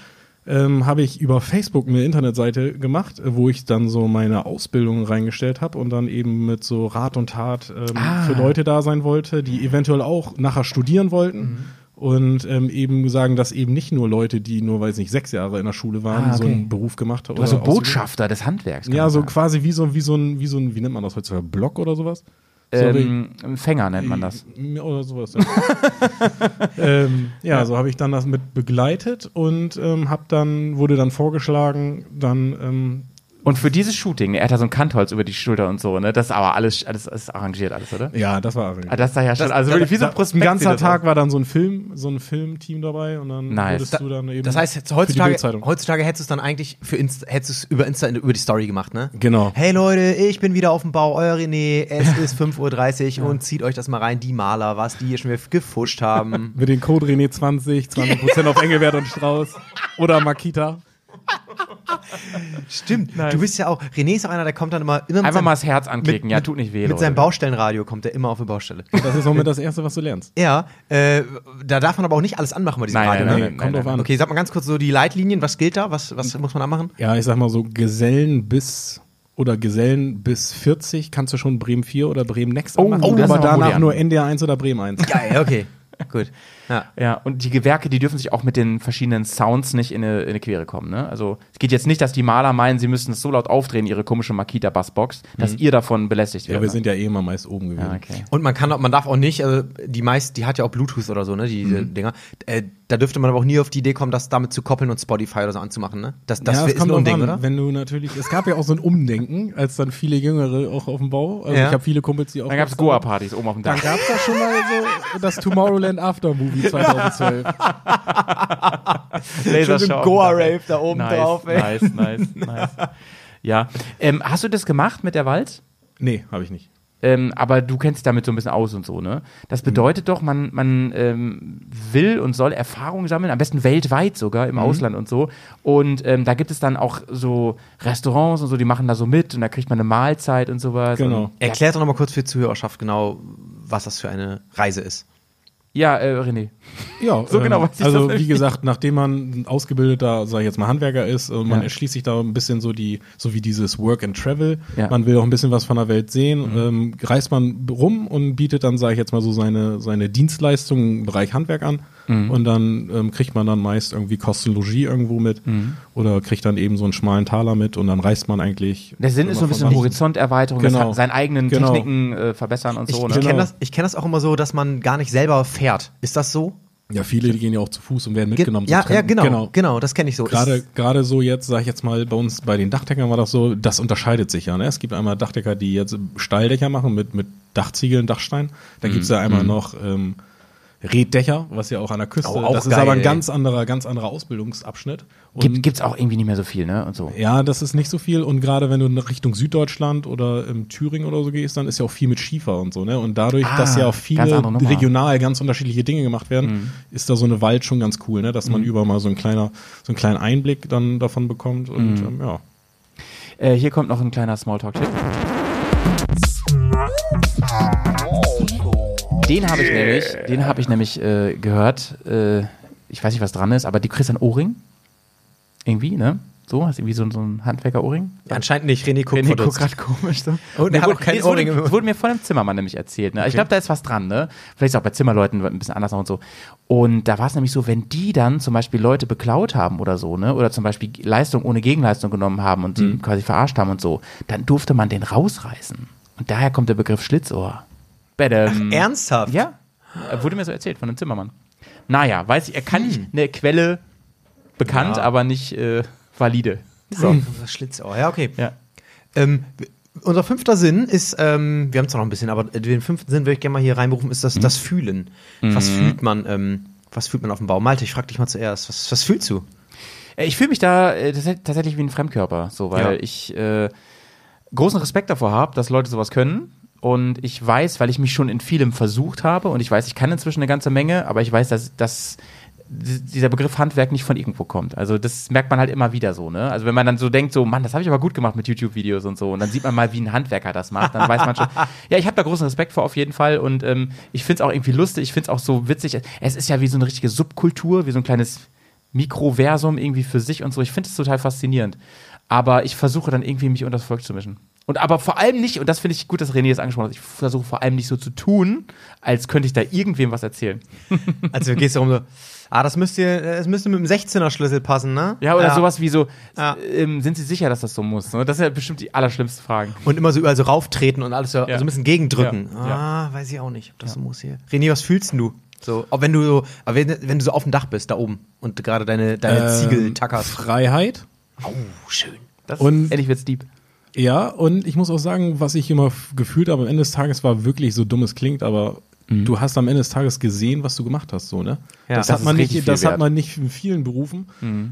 ähm, habe ich über Facebook eine Internetseite gemacht, wo ich dann so meine Ausbildung reingestellt habe und dann eben mit so Rat und Tat ähm, Ah. für Leute da sein wollte, die eventuell auch nachher studieren wollten. Mhm. Und ähm, eben sagen, dass eben nicht nur Leute, die nur, weiß nicht, sechs Jahre in der Schule waren, Ah, so okay. einen Beruf gemacht haben. So Ausbildung. Botschafter des Handwerks. Ja, so sagen. quasi wie so, wie so ein, wie so ein, wie nennt man das heutzutage? Blog oder sowas? Ähm, Fänger nennt man das. Ja, Oder sowas. Ja, ähm, ja, so habe ich dann das mit begleitet und ähm, hab dann, wurde dann vorgeschlagen, dann ähm, Und für dieses Shooting, er hat da so ein Kantholz über die Schulter und so, ne? Das ist aber alles, alles ist arrangiert, alles, oder? ja, das war Ah, das sah ja schon, also wirklich wie so ein da, Prospekt. ein ganzer Tag war dann so ein Film, so ein Filmteam dabei und dann Nice. wurdest du dann eben Das heißt, jetzt für die heutzutage, heutzutage hättest du es dann eigentlich für Insta, hättest du es über Insta, über die Story gemacht, ne? Genau. Hey Leute, ich bin wieder auf dem Bau, euer René, es ist 5.30 Uhr und zieht euch das mal rein, die Maler, was die hier schon wieder gefuscht haben. Mit den Code René 20, 20% auf Engelwert und Strauß oder Makita. Stimmt, du bist ja auch, René ist auch einer, der kommt dann immer, immer mit Einfach seinem- mal das Herz anklicken, mit- ja, tut nicht weh. Mit Leute. seinem Baustellenradio kommt er immer auf die Baustelle. Das ist somit das Erste, was du lernst. Ja, äh, da darf man aber auch nicht alles anmachen bei diesem Nein, Radio. nein, ne? nein, nein, kommt nein, drauf an. Okay, sag mal ganz kurz so die Leitlinien, was gilt da? Was, was muss man anmachen? Ja, ich sag mal so Gesellen bis oder Gesellen bis 40 kannst du schon Bremen 4 oder Bremen Next Oh, anmachen, oh, aber danach nur NDR 1 oder Bremen 1. Geil, okay. Gut. Ja. Ja, und die Gewerke, die dürfen sich auch mit den verschiedenen Sounds nicht in eine, in eine Quere kommen. Ne? Also es geht jetzt nicht, dass die Maler meinen, sie müssen es so laut aufdrehen, ihre komische Makita-Bassbox, dass ihr davon belästigt Ja, werdet. wir sind ja eh immer meist oben gewesen. ja, okay. Und man kann auch, man darf auch nicht, also die meist, die hat ja auch Bluetooth oder so, ne, diese Mhm. Dinger. Äh, da dürfte man aber auch nie auf die Idee kommen, das damit zu koppeln und Spotify oder so anzumachen, ne? Das, das ja, ist es kommt ein an, oder? Wenn du natürlich, es gab ja auch so ein Umdenken, als dann viele Jüngere auch auf dem Bau. Also Ja. ich habe viele Kumpels, die auch. Dann gab es Goa-Partys oben auf dem Dann Dach. gab es da schon mal so das Tomorrowland After Movie 2012. Lasershow. Goa-Rave da oben nice, drauf, ey. Nice, nice, nice. Ja. Ähm, hast du das gemacht mit der Walz? nee, habe ich nicht. Ähm, aber du kennst dich damit so ein bisschen aus und so, ne? Das bedeutet doch, man, man ähm, will und soll Erfahrungen sammeln, am besten weltweit sogar, im Ausland und so. Und ähm, da gibt es dann auch so Restaurants und so, die machen da so mit und da kriegt man eine Mahlzeit und sowas. Genau. Und, Erklärt doch nochmal kurz für die Zuhörerschaft genau, was das für eine Reise ist. Ja, äh, René. Ja, So genau ähm, weiß ich Also das wie gesagt, nachdem man ein ausgebildeter, sag ich jetzt mal, Handwerker ist, äh, man Ja. erschließt sich da ein bisschen so die, so wie dieses Work and Travel. Ja. Mhm. Man will auch ein bisschen was von der Welt sehen. Ähm, reist man rum und bietet dann, sage ich jetzt mal so, seine, seine Dienstleistungen im Bereich Handwerk an. Mhm. Und dann ähm, kriegt man dann meist irgendwie Kosten Logis irgendwo mit Mhm. oder kriegt dann eben so einen schmalen Taler mit und dann reist man eigentlich. Der Sinn ist so ein bisschen Horizonterweiterung, Genau. seinen eigenen Genau. Techniken äh, verbessern und Ich, so, ich ne? kenne Genau. das, ich kenn das auch immer so, dass man gar nicht selber fährt. Ist das so? Ja, viele, die gehen ja auch zu Fuß und werden Ge- mitgenommen. ja, ja, Treppen. genau, genau, das kenne ich so. Gerade, so jetzt, sage ich jetzt mal, bei uns bei den Dachdeckern war das so, das unterscheidet sich ja. Ne? Es gibt einmal Dachdecker, die jetzt Stahldächer machen mit, mit Dachziegeln, Dachstein. Da gibt's ja einmal noch ähm, Reddächer, was ja auch an der Küste. Oh, auch das ist geil, aber ein ey. ganz anderer, ganz anderer Ausbildungsabschnitt. Und Gibt, gibt's auch irgendwie nicht mehr so viel, ne? Und so. ja, das ist nicht so viel. Und gerade wenn du in Richtung Süddeutschland oder im Thüringen oder so gehst, dann ist ja auch viel mit Schiefer und so, ne? Und dadurch, Ah, dass ja auch ganz viele. Mhm. regional ganz unterschiedliche Dinge gemacht werden, ist da so eine Wald schon ganz cool, ne? Dass man über mal so ein kleiner, so einen kleinen Einblick dann davon bekommt. Und Mhm. ähm, ja. Äh, hier kommt noch ein kleiner Smalltalk-Tipp. Den habe ich nämlich, den habe ich nämlich äh, gehört. Äh, ich weiß nicht, was dran ist, aber du kriegst ein Ohrring. Irgendwie, ne? So, hast du irgendwie so, so ein Handwerker-Ohrring? Anscheinend nicht. René guckt René guckt gerade komisch. So. Und er hat wurde, auch kein nee, es wurde, Ohrring es wurde mir von einem Zimmermann nämlich erzählt. Ne? Ich glaube, da ist was dran. Ne? Vielleicht ist auch bei Zimmerleuten ein bisschen anders und so. Und da war es nämlich so, wenn die dann zum Beispiel Leute beklaut haben oder so, ne? oder zum Beispiel Leistung ohne Gegenleistung genommen haben und die quasi verarscht haben und so, dann durfte man den rausreißen. Und daher kommt der Begriff Schlitzohr. Badam. Ernsthaft? Ja, wurde mir so erzählt von einem Zimmermann. Naja, weiß ich, er kann nicht eine Quelle bekannt, Ja. aber nicht äh, valide. So. Schlitzohr. Ja, okay. Ja. Ähm, unser fünfter Sinn ist, ähm, wir haben zwar noch ein bisschen, aber den fünften Sinn würde ich gerne mal hier reinberufen, ist das, das Fühlen. Was fühlt man, ähm, was fühlt man auf dem Bau? Malte, ich frag dich mal zuerst, was, was fühlst du? Äh, Ich fühle mich da äh, tats- tatsächlich wie ein Fremdkörper, so, weil Ja. ich äh, großen Respekt davor habe, dass Leute sowas können. Und ich weiß, weil ich mich schon in vielem versucht habe und ich weiß, ich kann inzwischen eine ganze Menge, aber ich weiß, dass, dass di- dieser Begriff Handwerk nicht von irgendwo kommt. Also das merkt man halt immer wieder so, ne? Also wenn man dann so denkt, so, Mann, das habe ich aber gut gemacht mit YouTube-Videos und so, und dann sieht man mal, wie ein Handwerker das macht, dann weiß man schon, ja, ich habe da großen Respekt vor auf jeden Fall und ähm, ich finde es auch irgendwie lustig, ich finde es auch so witzig. Es ist ja wie so eine richtige Subkultur, wie so ein kleines Mikroversum irgendwie für sich und so. Ich finde es total faszinierend. Aber ich versuche dann irgendwie mich unter das Volk zu mischen. Und aber vor allem nicht, und das finde ich gut, dass René das angesprochen hat, ich versuche vor allem nicht so zu tun, als könnte ich da irgendwem was erzählen. Also gehst du rum so, ah, das müsste, das müsste mit dem 16er Schlüssel passen, ne? Ja, oder sowas wie so, Ja. ähm, sind Sie sicher, dass das so muss? ne? Das sind ja bestimmt die allerschlimmsten Fragen. Und immer so überall so rauftreten und alles so, Ja. so ein bisschen gegendrücken. Ja. Ah, weiß ich auch nicht, ob das so muss hier. René, was fühlst du? So, auch wenn du so, wenn, wenn du so auf dem Dach bist, da oben und gerade deine, deine Ähm, Ziegel tackerst. Freiheit. Oh, schön. Das Und- ehrlich wird's deep. Ja, und ich muss auch sagen, was ich immer gefühlt habe am Ende des Tages war wirklich so dumm es klingt, aber du hast am Ende des Tages gesehen, was du gemacht hast, so, ne? Ja, das, das hat man nicht, das wert. hat man nicht in vielen Berufen.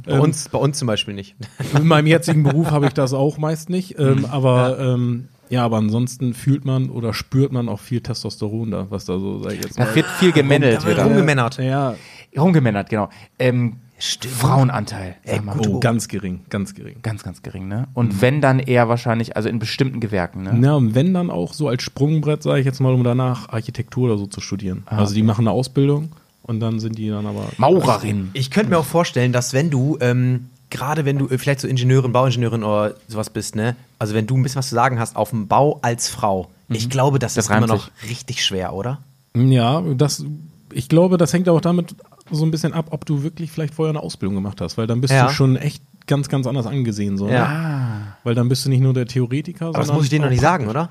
Bei, Ähm, uns, bei uns zum Beispiel nicht. in meinem jetzigen Beruf habe ich das auch meist nicht, ähm, aber ähm, ja, aber ansonsten fühlt man oder spürt man auch viel Testosteron da, was da so, sag ich jetzt Da wird viel gemännelt. wird rumgemännert. Ja, Rumgemännert, genau. Ähm, Frauenanteil. Sag mal. oh, ganz gering, ganz gering. Ganz, ganz gering, ne? Und wenn dann eher wahrscheinlich, also in bestimmten Gewerken, ne? Na, und wenn dann auch so als Sprungbrett, sage ich jetzt mal, um danach Architektur oder so zu studieren. also die machen eine Ausbildung und dann sind die dann aber Maurerin. Ich könnte mir auch vorstellen, dass wenn du, ähm, gerade wenn du äh, vielleicht so Ingenieurin, Bauingenieurin oder sowas bist, ne? Also wenn du ein bisschen was zu sagen hast auf dem Bau als Frau, ich glaube, das, Das ist immer noch richtig schwer, oder? Ja, das, ich glaube, das hängt auch damit so ein bisschen ab, ob du wirklich vielleicht vorher eine Ausbildung gemacht hast, weil dann bist Ja. du schon echt ganz, ganz anders angesehen. So, Ja. Ne? Weil dann bist du nicht nur der Theoretiker, Aber das muss ich denen noch nicht sagen, oder?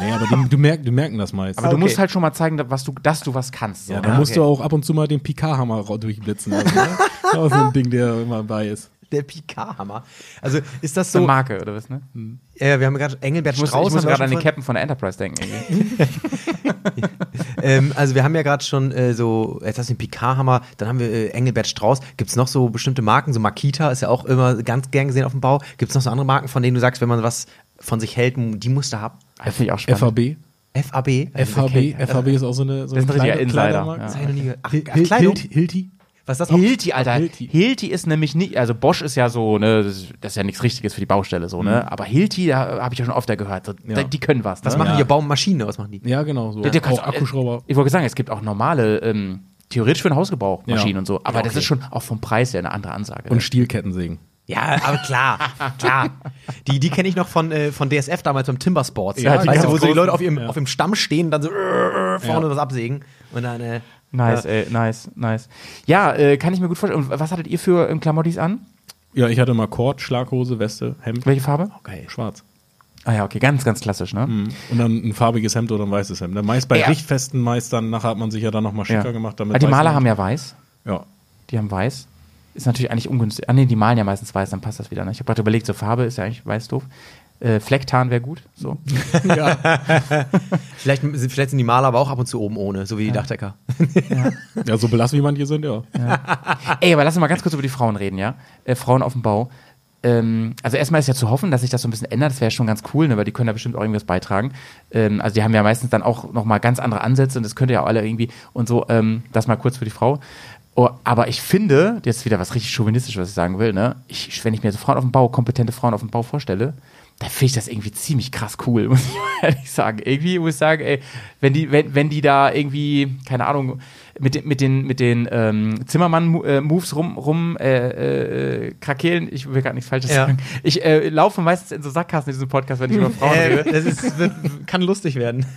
Nee, aber die, du, merk, du merken das meist. Aber du okay. musst halt schon mal zeigen, was du, dass du was kannst. So, ja, ne? dann musst okay. du auch ab und zu mal den Picard-Hammer ra- durchblitzen lassen. ne? Das ist so ein Ding, der immer bei ist. Der Picard-Hammer. Also ist das so eine. Marke, oder was, ne? Ja, wir haben gerade Engelbert Ich muss, Strauß. ich muss gerade an den Captain von der Enterprise denken. Ähm, also wir haben ja gerade schon äh, so, jetzt hast du den Picard-Hammer, dann haben wir äh, Engelbert Strauß. Gibt es noch so bestimmte Marken, so Makita ist ja auch immer ganz gern gesehen auf dem Bau. Gibt es noch so andere Marken, von denen du sagst, wenn man was von sich hält, die musst du haben? Das finde ich auch spannend. FAB. FAB? FHB, FHB ist auch so eine, so Das ist ein richtiger kleine- Insider, ja. Ach, Hil- ach, Hil- Kleidung? Hilti, Hilti. Was ist das? Auch? Hilti, Alter. Hilti. Hilti. ist nämlich nicht, also Bosch ist ja so, ne, das ist, das ja nichts Richtiges für die Baustelle, so, ne? Aber Hilti, da habe ich ja schon oft gehört, so, Ja. die können was. Was ne? machen Ja. die? Ja, Baummaschine, was machen die? Ja, genau. So. Der- der auch auch- Akkuschrauber. Ich wollte sagen, es gibt auch normale, ähm, theoretisch für den Hausgebrauch Maschinen Ja. und so, aber das ist schon auch vom Preis her eine andere Ansage. Und Stielkettensägen. Ja, aber klar, klar. Die, die kenne ich noch von, äh, von DSF damals beim Timber Sports. Ja, die weißt du, wo so die. Leute auf ihrem, Ja. auf ihrem Stamm stehen, dann so äh, vorne Ja. was absägen. Und dann, äh, nice, ja. ey, nice, nice. Ja, äh, kann ich mir gut vorstellen. Und was hattet ihr für ähm, Klamottis an? Ja, ich hatte mal Kord, Schlaghose, Weste, Hemd. Welche Farbe? Okay. Schwarz. Ah ja, okay, ganz, ganz klassisch, ne? Und dann ein farbiges Hemd oder ein weißes Hemd. Dann meist bei Ja. Richtfesten, meist dann, nachher hat man sich ja dann nochmal schicker Ja. gemacht. Damit Ah, die Maler haben ja weiß. Ja. Die haben weiß. Ist natürlich eigentlich ungünstig. Ah, nee, die malen ja meistens weiß, dann passt das wieder. Ne? Ich habe gerade überlegt, so Farbe ist ja eigentlich weiß doof. Äh, Flecktarn wäre gut. So. Vielleicht, vielleicht sind die Maler aber auch ab und zu oben ohne, so wie die Dachdecker. ja, so belassen wie manche sind, ja. Ey, aber lass uns mal ganz kurz über die Frauen reden, ja? Äh, Frauen auf dem Bau. Ähm, also erstmal ist ja zu hoffen, dass sich das so ein bisschen ändert. Das wäre schon ganz cool, ne? weil die können da bestimmt auch irgendwas beitragen. Ähm, also die haben ja meistens dann auch nochmal ganz andere Ansätze und das könnte ja auch alle irgendwie und so. Ähm, das mal kurz für die Frau. Oh, aber ich finde, jetzt wieder was richtig chauvinistisch, was ich sagen will, ne? Ich, wenn ich mir so Frauen auf dem Bau, kompetente Frauen auf dem Bau vorstelle, da finde ich das irgendwie ziemlich krass cool, muss ich ehrlich sagen. Irgendwie muss ich sagen, ey, wenn die, wenn, wenn die da irgendwie, keine Ahnung, mit, den- mit den, mit den ähm, Zimmermann-Moves rum, rum äh, äh, krakeelen. Ich will gar nichts Falsches Ja. sagen. Ich äh, laufe meistens in so Sackgassen in diesem Podcast, wenn ich über Frauen Äh, rede. das ist, wird, kann lustig werden.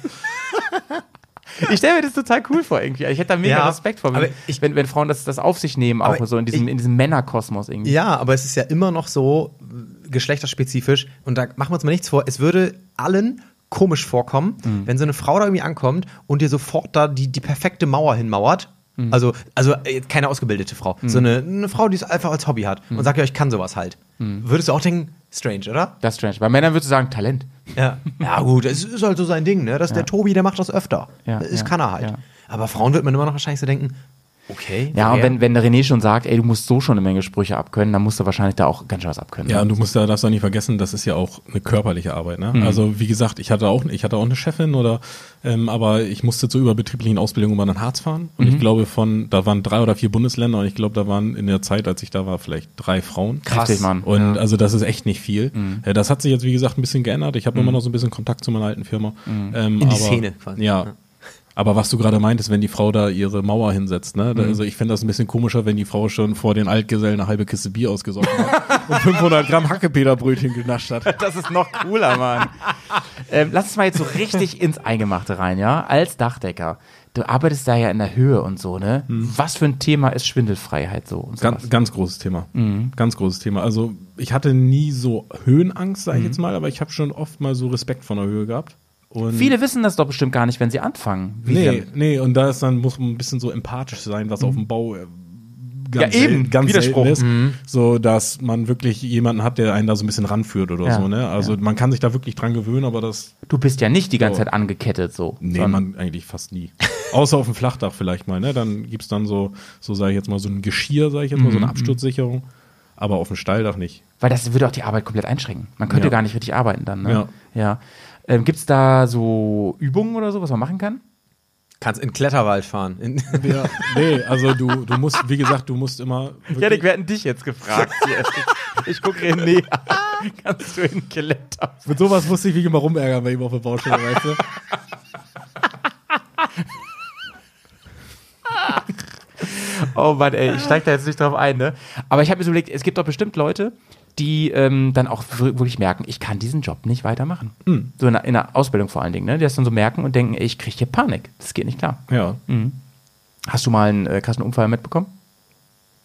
Ich stelle mir das total cool vor irgendwie. Ich hätte da mega Ja, Respekt vor, wenn, ich- wenn, wenn Frauen das, das auf sich nehmen, auch so in diesem, ich- in diesem Männerkosmos irgendwie. Ja, aber es ist ja immer noch so geschlechterspezifisch und da machen wir uns mal nichts vor. Es würde allen komisch vorkommen, wenn so eine Frau da irgendwie ankommt und dir sofort da die, die perfekte Mauer hinmauert. Also, also äh, keine ausgebildete Frau, so eine, eine Frau, die es einfach als Hobby hat und sagt, ja, ich kann sowas halt. Würdest du auch denken, strange, oder? Das ist strange. Bei Männern würdest du sagen, Talent. Ja. Ja, gut, es ist halt so sein Ding, ne? Das ist der Tobi, der macht das öfter. Ja, das ja, kann er halt. ja. Aber Frauen wird man immer noch wahrscheinlich so denken, okay. Ja, und wenn, wenn der René schon sagt, ey, du musst so schon eine Menge Sprüche abkönnen, dann musst du wahrscheinlich da auch ganz schön was abkönnen. Ja, ne? und du musst da, darfst auch nicht vergessen, das ist ja auch eine körperliche Arbeit. Ne? Also wie gesagt, ich hatte auch, ich hatte auch eine Chefin oder, ähm, aber ich musste zur überbetrieblichen Ausbildung über den Harz fahren. Und ich glaube von, da waren drei oder vier Bundesländer und ich glaube, da waren in der Zeit, als ich da war, vielleicht drei Frauen. Krass. Heftig, Mann. Und also das ist echt nicht viel. Äh, Das hat sich jetzt, wie gesagt, ein bisschen geändert. Ich habe immer noch so ein bisschen Kontakt zu meiner alten Firma. Ähm, In die aber, Szene quasi. Ja. Aber was du gerade meintest, wenn die Frau da ihre Mauer hinsetzt, ne? Da, Also ich fände das ein bisschen komischer, wenn die Frau schon vor den Altgesellen eine halbe Kiste Bier ausgesoffen hat und 500 Gramm Hackepeterbrötchen genascht hat. Das ist noch cooler, Mann. ähm, lass uns mal jetzt so richtig ins Eingemachte rein, ja? Als Dachdecker. Du arbeitest da ja in der Höhe und so, ne? Was für ein Thema ist Schwindelfreiheit so? Ganz, ganz großes Thema. Ganz großes Thema. Also ich hatte nie so Höhenangst, sage ich jetzt mal, aber ich habe schon oft mal so Respekt vor der Höhe gehabt. Und Viele wissen das doch bestimmt gar nicht, wenn sie anfangen. Nee, sie- nee, und da ist dann, muss man ein bisschen so empathisch sein, was auf dem Bau äh, ganz, Ja, eben, selten, ganz Widerspruch. selten ist. So, dass man wirklich jemanden hat, der einen da so ein bisschen ranführt oder Ja, so, ne? Also man kann sich da wirklich dran gewöhnen, aber das, Du bist ja nicht die ganze So. Zeit angekettet so. nee, man eigentlich fast nie. Außer auf dem Flachdach vielleicht mal, ne? Dann gibt's dann so, so sage ich jetzt mal, so ein Geschirr, sage ich jetzt mal, Mhm, so eine Absturzsicherung. Aber auf dem Steildach nicht. Weil das würde auch die Arbeit komplett einschränken. Man könnte Ja. gar nicht richtig arbeiten dann, ne? Ja. ja. Ähm, Gibt es da so Übungen oder so, was man machen kann? Kannst in den Kletterwald fahren. In, Ja, nee, also du, du musst, wie gesagt, du musst immer. wirklich- wir hätten dich jetzt gefragt. ich gucke René an. Kannst du in Kletter? Mit sowas musste ich mich immer rumärgern bei ihm auf der Baustelle, weißt du? Oh Mann, ey, ich steig da jetzt nicht drauf ein, ne? Aber ich habe mir so überlegt, es gibt doch bestimmt Leute, die ähm, dann auch wir- wirklich merken, ich kann diesen Job nicht weitermachen. So in der, in der Ausbildung vor allen Dingen, ne? Die das dann so merken und denken, ey, ich kriege hier Panik. Das geht nicht klar. Ja. Hast du mal einen äh, krassen Unfall mitbekommen?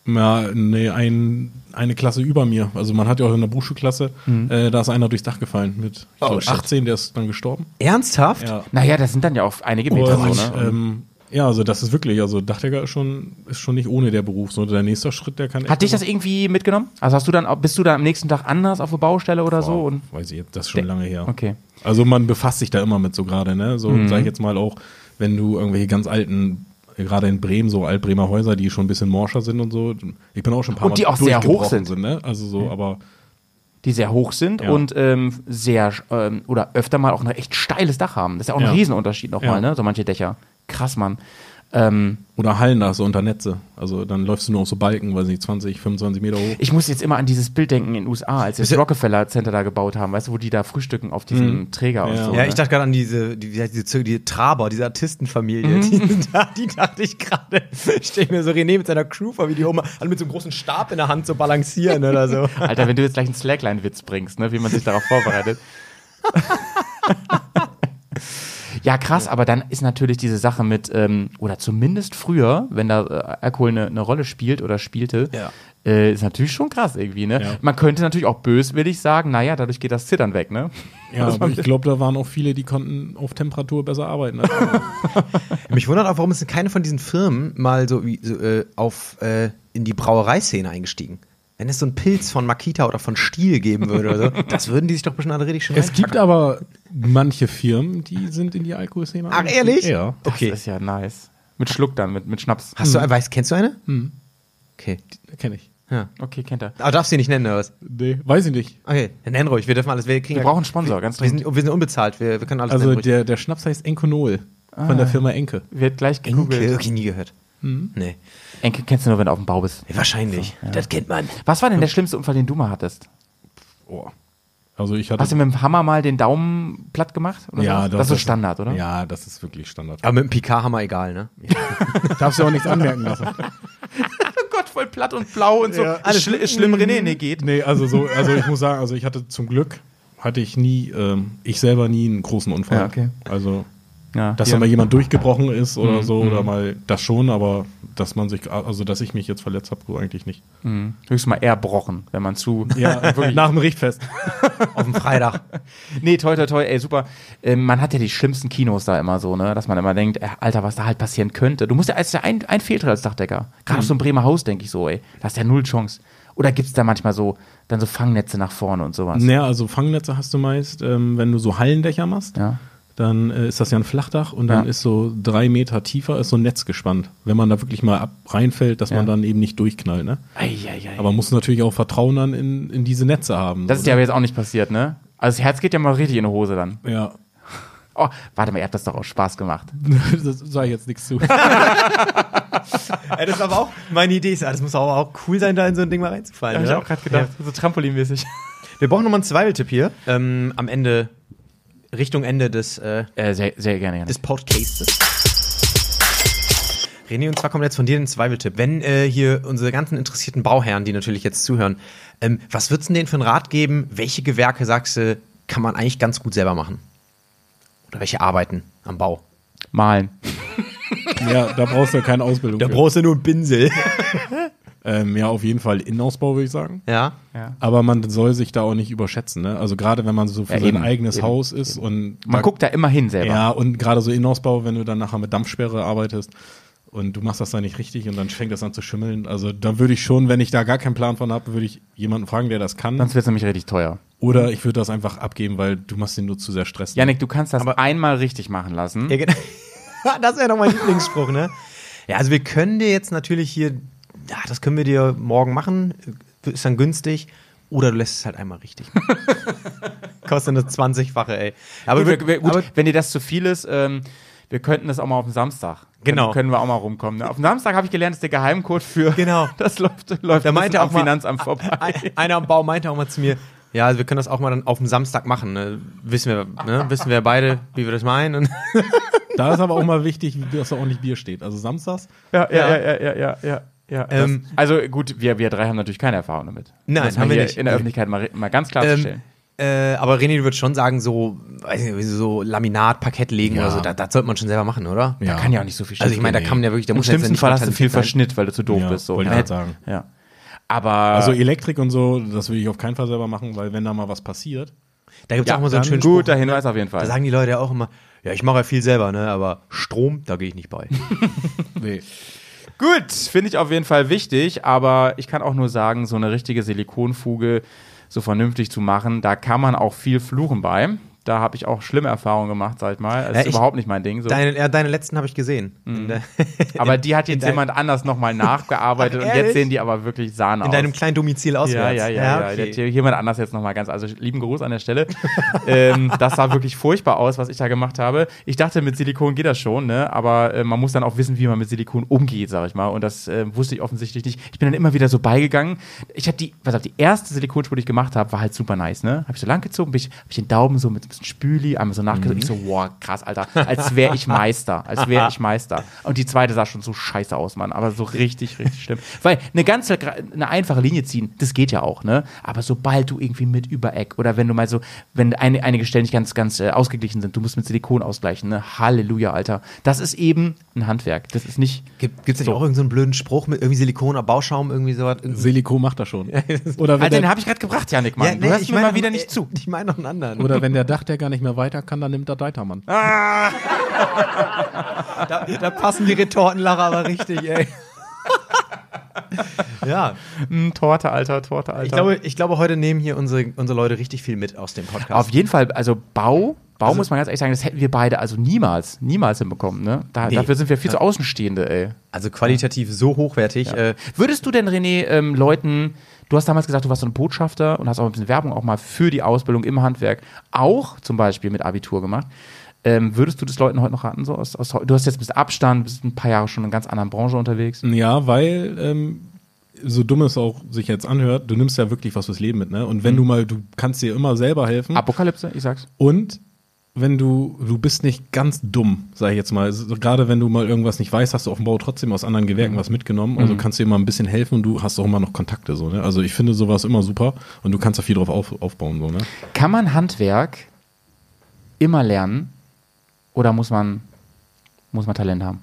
Ja, nee, ein, eine Klasse über mir. Also man hat ja auch in der Berufsschulklasse, äh, da ist einer durchs Dach gefallen mit Oh, glaub, shit. 18, der ist dann gestorben. Ernsthaft? Ja. Naja, das sind dann ja auch einige Meter Und, so, ne? ähm, ja, also das ist wirklich, also Dachdecker ist schon, ist schon nicht ohne der Beruf. So der nächste Schritt, der kann. Hat dich das irgendwie mitgenommen? Also hast du dann, bist du dann am nächsten Tag anders auf der Baustelle oder so? Und weiß ich jetzt, das ist schon lange her. okay. Also man befasst sich da immer mit so gerade, ne? So Mhm. sag ich jetzt mal auch, wenn du irgendwelche ganz alten, gerade in Bremen, so Altbremer Häuser, die schon ein bisschen morscher sind und so. Ich bin auch schon ein paar Und die Mal auch sehr hoch durchgebrochen sind. ne? Also so, aber die sehr hoch sind Ja. und ähm, sehr ähm, oder öfter mal auch ein echt steiles Dach haben. Das ist ja auch ein Ja. Riesenunterschied nochmal, Ja. ne? So manche Dächer. Krass, Mann. Ähm, oder Hallen da so unter Netze. Also dann läufst du nur auf so Balken, weiß nicht, 20, 25 Meter hoch. ich muss jetzt immer an dieses Bild denken in den USA, als sie das Rockefeller Center da gebaut haben, weißt du, wo die da frühstücken auf diesem Träger und Ja. so. Ja, ne? ich dachte gerade an diese, die, diese, die Traber, diese Artistenfamilie. Die, da, die dachte ich gerade. Stell mir so René mit seiner Crew vor, wie die oben alle mit so einem großen Stab in der Hand so balancieren oder so. Alter, wenn du jetzt gleich einen Slackline-Witz bringst, ne, wie man sich darauf vorbereitet. ja, krass, aber dann ist natürlich diese Sache mit, ähm, oder zumindest früher, wenn da äh, Alkohol eine, eine Rolle spielt oder spielte, Ja. äh, ist natürlich schon krass irgendwie, ne? Ja. Man könnte natürlich auch böswillig sagen, naja, dadurch geht das Zittern weg, ne? Ja, aber ich glaube, da waren auch viele, die konnten auf Temperatur besser arbeiten. Mich wundert auch, warum ist denn keine von diesen Firmen mal so, wie, so äh, auf, äh, in die Brauereiszene eingestiegen? Wenn es so einen Pilz von Makita oder von Stiel geben würde oder so, das würden die sich doch bestimmt alle richtig schön es gibt aber manche Firmen, die sind in die Alkoholszene. Ach, ehrlich? Ja. Okay. Das ist ja nice. Mit Schluck dann, mit, mit Schnaps. Hast du, weißt, kennst du eine? Okay. Kenne ich. Ja. Okay, kennt er. Aber darfst du die nicht nennen, oder was? Nee, weiß ich nicht. Okay, dann nenn ruhig. Wir dürfen alles. Wir, kriegen Wir brauchen einen Sponsor, ganz wir sind, dringend. wir sind unbezahlt. Wir, wir können alles Also der, der Schnaps heißt Enkonol von der Firma Enke. Wird gleich Enke, gegoogelt. okay, nie gehört. Nee. Enke kennst du nur, wenn du auf dem Bau bist. Ja, wahrscheinlich. Das kennt man. Was war denn der schlimmste Unfall, den du mal hattest? Oh. Also ich hatte. Hast du mit dem Hammer mal den Daumen platt gemacht? Oder ja, so? das ist so Standard, oder? Ja, das ist wirklich Standard. Aber mit dem Picard-Hammer egal, ne? Darfst du auch nichts anmerken lassen. Oh Gott, voll platt und blau und so. Ja. Ist, schli ist schlimm, René, nee, geht. Nee, also so, also ich muss sagen, also ich hatte zum Glück hatte ich nie, ähm, ich selber nie einen großen Unfall. Ja, okay. Also, Ja, dass da mal jemand durchgebrochen ist oder Mhm, so, mhm. oder mal das schon, aber dass man sich, also dass ich mich jetzt verletzt habe, so eigentlich nicht. Mhm. Höchstens mal eher brochen, wenn man zu. Ja, wirklich. Nach dem Richtfest. Auf dem Freitag. Nee, toi, toi, toi, ey, super. Ähm, man hat ja die schlimmsten Kinos da immer so, ne, dass man immer denkt, äh, Alter, was da halt passieren könnte. Du musst ja als ein, ein Fehltritt als Dachdecker. Gerade auf so einem Bremer Haus, denke ich so, ey. Da hast du ja null Chance. Oder gibt's da manchmal so, dann so Fangnetze nach vorne und sowas? Naja, also Fangnetze hast du meist, ähm, wenn du so Hallendächer machst, Ja. Dann äh, ist das ja ein Flachdach und dann Ja. ist so drei Meter tiefer ist so ein Netz gespannt. Wenn man da wirklich mal ab reinfällt, dass man Ja. dann eben nicht durchknallt, ne? Ei, ei, ei. Aber man muss natürlich auch Vertrauen dann in, in diese Netze haben. das ist ja aber jetzt auch nicht passiert, ne? Also das Herz geht ja mal richtig in die Hose dann. ja. Oh, warte mal, ihr habt das doch auch Spaß gemacht. das sage ich jetzt nichts zu. Ey, das ist aber auch meine Idee. ist, Das muss aber auch cool sein, da in so ein Ding mal reinzufallen. Hab ich auch gerade gedacht, so trampolinmäßig. Wir brauchen nochmal einen Zweifel-Tipp hier. Ähm, am Ende, Richtung Ende des, äh, Äh, sehr, sehr gerne, Janik. des Podcasts. René, und zwar kommt jetzt von dir ein Zweifel-Tipp. Wenn äh, hier unsere ganzen interessierten Bauherren, die natürlich jetzt zuhören, ähm, was würdest du denen für einen Rat geben? Welche Gewerke, sagst du, kann man eigentlich ganz gut selber machen? Oder welche Arbeiten am Bau? Malen. ja, da brauchst du keine Ausbildung. für. brauchst du nur einen Pinsel. Ähm, ja, auf jeden Fall Innenausbau, würde ich sagen. ja. Ja. Aber man soll sich da auch nicht überschätzen. Ne? Also gerade wenn man so für Ja, sein eben, eigenes eben, Haus ist und Man da- guckt da immer hin selber. Ja, und gerade so Innenausbau, wenn du dann nachher mit Dampfsperre arbeitest und du machst das da nicht richtig und dann fängt das an zu schimmeln. Also da würde ich schon, wenn ich da gar keinen Plan von habe, würde ich jemanden fragen, der das kann. Sonst wird es nämlich richtig teuer. Oder ich würde das einfach abgeben, weil du machst den nur zu sehr stressen. Janik, du kannst das Aber- einmal richtig machen lassen. Ja, genau. das ist ja noch mein Lieblingsspruch, ne? Ja, also wir können dir jetzt natürlich hier, ja, das können wir dir morgen machen, ist dann günstig. Oder du lässt es halt einmal richtig. Kostet eine 20-fache, ey. Aber gut, wir, gut aber, wenn dir das zu viel ist, ähm, wir könnten das auch mal auf den Samstag. Genau. Können, können wir auch mal rumkommen. Ne? Auf dem Samstag habe ich gelernt, ist der Geheimcode für. Genau. Das läuft, läuft Da ein meinte auch am mal- Finanzamt vorbei. ein- einer am Bau meinte auch mal zu mir, ja, also wir können das auch mal dann auf dem Samstag machen. Ne? Wissen wir, ne? Wissen wir beide, wie wir das meinen. Da ist aber auch mal wichtig, dass da ordentlich Bier steht. Also samstags. Ja, Ja. ja, ja, ja, ja, ja. ja. Ähm, das, also gut, wir, wir drei haben natürlich keine Erfahrung damit. Nein, Das haben wir nicht. In der Öffentlichkeit mal, mal ganz klarzustellen. äh, aber René, du würdest schon sagen, so, weiß nicht, so Laminat, Parkett legen Ja. oder so, da- das sollte man schon selber machen, oder? Ja. Kann ja auch nicht so viel Also ich meine, da kann man ja wirklich, da Im muss ja jetzt schlimmsten nicht Fall hast du viel. Verschnitt, weil du zu doof Ja, bist. So. wollte ich Ja. sagen. Ja. Aber Also Elektrik und so, das will ich auf keinen Fall selber machen, weil wenn da mal was passiert. Da gibt es ja, auch mal so einen schönen guter Spruch. Hinweis auf jeden Fall. Da sagen die Leute ja auch immer, ja, ich mache ja viel selber, ne, aber Strom, da gehe ich nicht bei. Nee. Gut, finde ich auf jeden Fall wichtig, aber ich kann auch nur sagen, so eine richtige Silikonfuge so vernünftig zu machen, da kann man auch viel fluchen bei. Da habe ich auch schlimme Erfahrungen gemacht, sag ich mal. Das Ja, ist ich- überhaupt nicht mein Ding. So. Deine, ja, deine letzten habe ich gesehen. In, der, aber die hat jetzt jemand anders nochmal nachgearbeitet Ach, und jetzt sehen die aber wirklich Sahne in aus. deinem kleinen Domizil auswärts. Ja, ja, ja, ja. okay. Hier jemand anders jetzt nochmal ganz, also lieben Gruß an der Stelle. ähm, das sah wirklich furchtbar aus, was ich da gemacht habe. Ich dachte, mit Silikon geht das schon, ne? aber äh, man muss dann auch wissen, wie man mit Silikon umgeht, sag ich mal. Und das äh, wusste ich offensichtlich nicht. Ich bin dann immer wieder so beigegangen. Ich habe die, was hab, die erste Silikonspur, die ich gemacht habe, war halt super nice, ne? Habe ich so lang gezogen, bin ich, hab ich den Daumen so mit bisschen Spüli, einmal so nachgezogen. Ich so, wow, krass, Alter. Als wäre ich Meister. Als wäre ich Meister. Und die zweite sah schon so scheiße aus, Mann. Aber so richtig, richtig schlimm. Weil eine ganze, eine einfache Linie ziehen, das geht ja auch, ne? Aber sobald du irgendwie mit Übereck oder wenn du mal so, wenn eine, einige Stellen nicht ganz, ganz äh, ausgeglichen sind, du musst mit Silikon ausgleichen, ne? Halleluja, Alter. Das ist eben ein Handwerk. Das ist nicht. Gibt es nicht auch irgendeinen so einen blöden Spruch mit irgendwie Silikon oder Bauschaum, irgendwie sowas? Silikon macht das schon. Oder wenn, Alter, den habe ich gerade gebracht, Janik, Mann. Ja, du nee, hörst ich mir meine mal wieder nicht zu. Ich meine noch einen anderen. oder wenn der Dachdecker nicht mehr weiter kann, dann nimmt der Deitermann. da, da passen die Retortenlacher aber richtig, ey. ja, Hm, Torte, Alter, Torte, Alter. ich glaube, ich glaube, heute nehmen hier unsere, unsere Leute richtig viel mit aus dem Podcast. Auf jeden Fall, also Bau, Bau muss man ganz ehrlich sagen, das hätten wir beide also niemals, niemals hinbekommen, ne? Da, Nee. Dafür sind wir viel zu Außenstehende, ey. also qualitativ so hochwertig. Äh, Würdest du denn, René, ähm, Leuten, du hast damals gesagt, du warst so ein Botschafter und hast auch ein bisschen Werbung auch mal für die Ausbildung im Handwerk, auch zum Beispiel mit Abitur gemacht. Ähm, würdest du das Leuten heute noch raten? So aus, aus, du hast jetzt ein bisschen Abstand, bist ein paar Jahre schon in einer ganz anderen Branche unterwegs. Ja, weil ähm, so dumm es auch sich jetzt anhört, du nimmst ja wirklich was fürs Leben mit, ne? Und wenn du mal, du kannst dir immer selber helfen. Apokalypse, ich sag's. Und wenn du, du bist nicht ganz dumm, sag ich jetzt mal. Gerade wenn du mal irgendwas nicht weißt, hast du auf dem Bau trotzdem aus anderen Gewerken was mitgenommen. Also kannst du dir mal ein bisschen helfen und du hast auch immer noch Kontakte so, ne? Also ich finde sowas immer super und du kannst da viel drauf auf, aufbauen, so, ne? Kann man Handwerk immer lernen oder muss man, muss man Talent haben?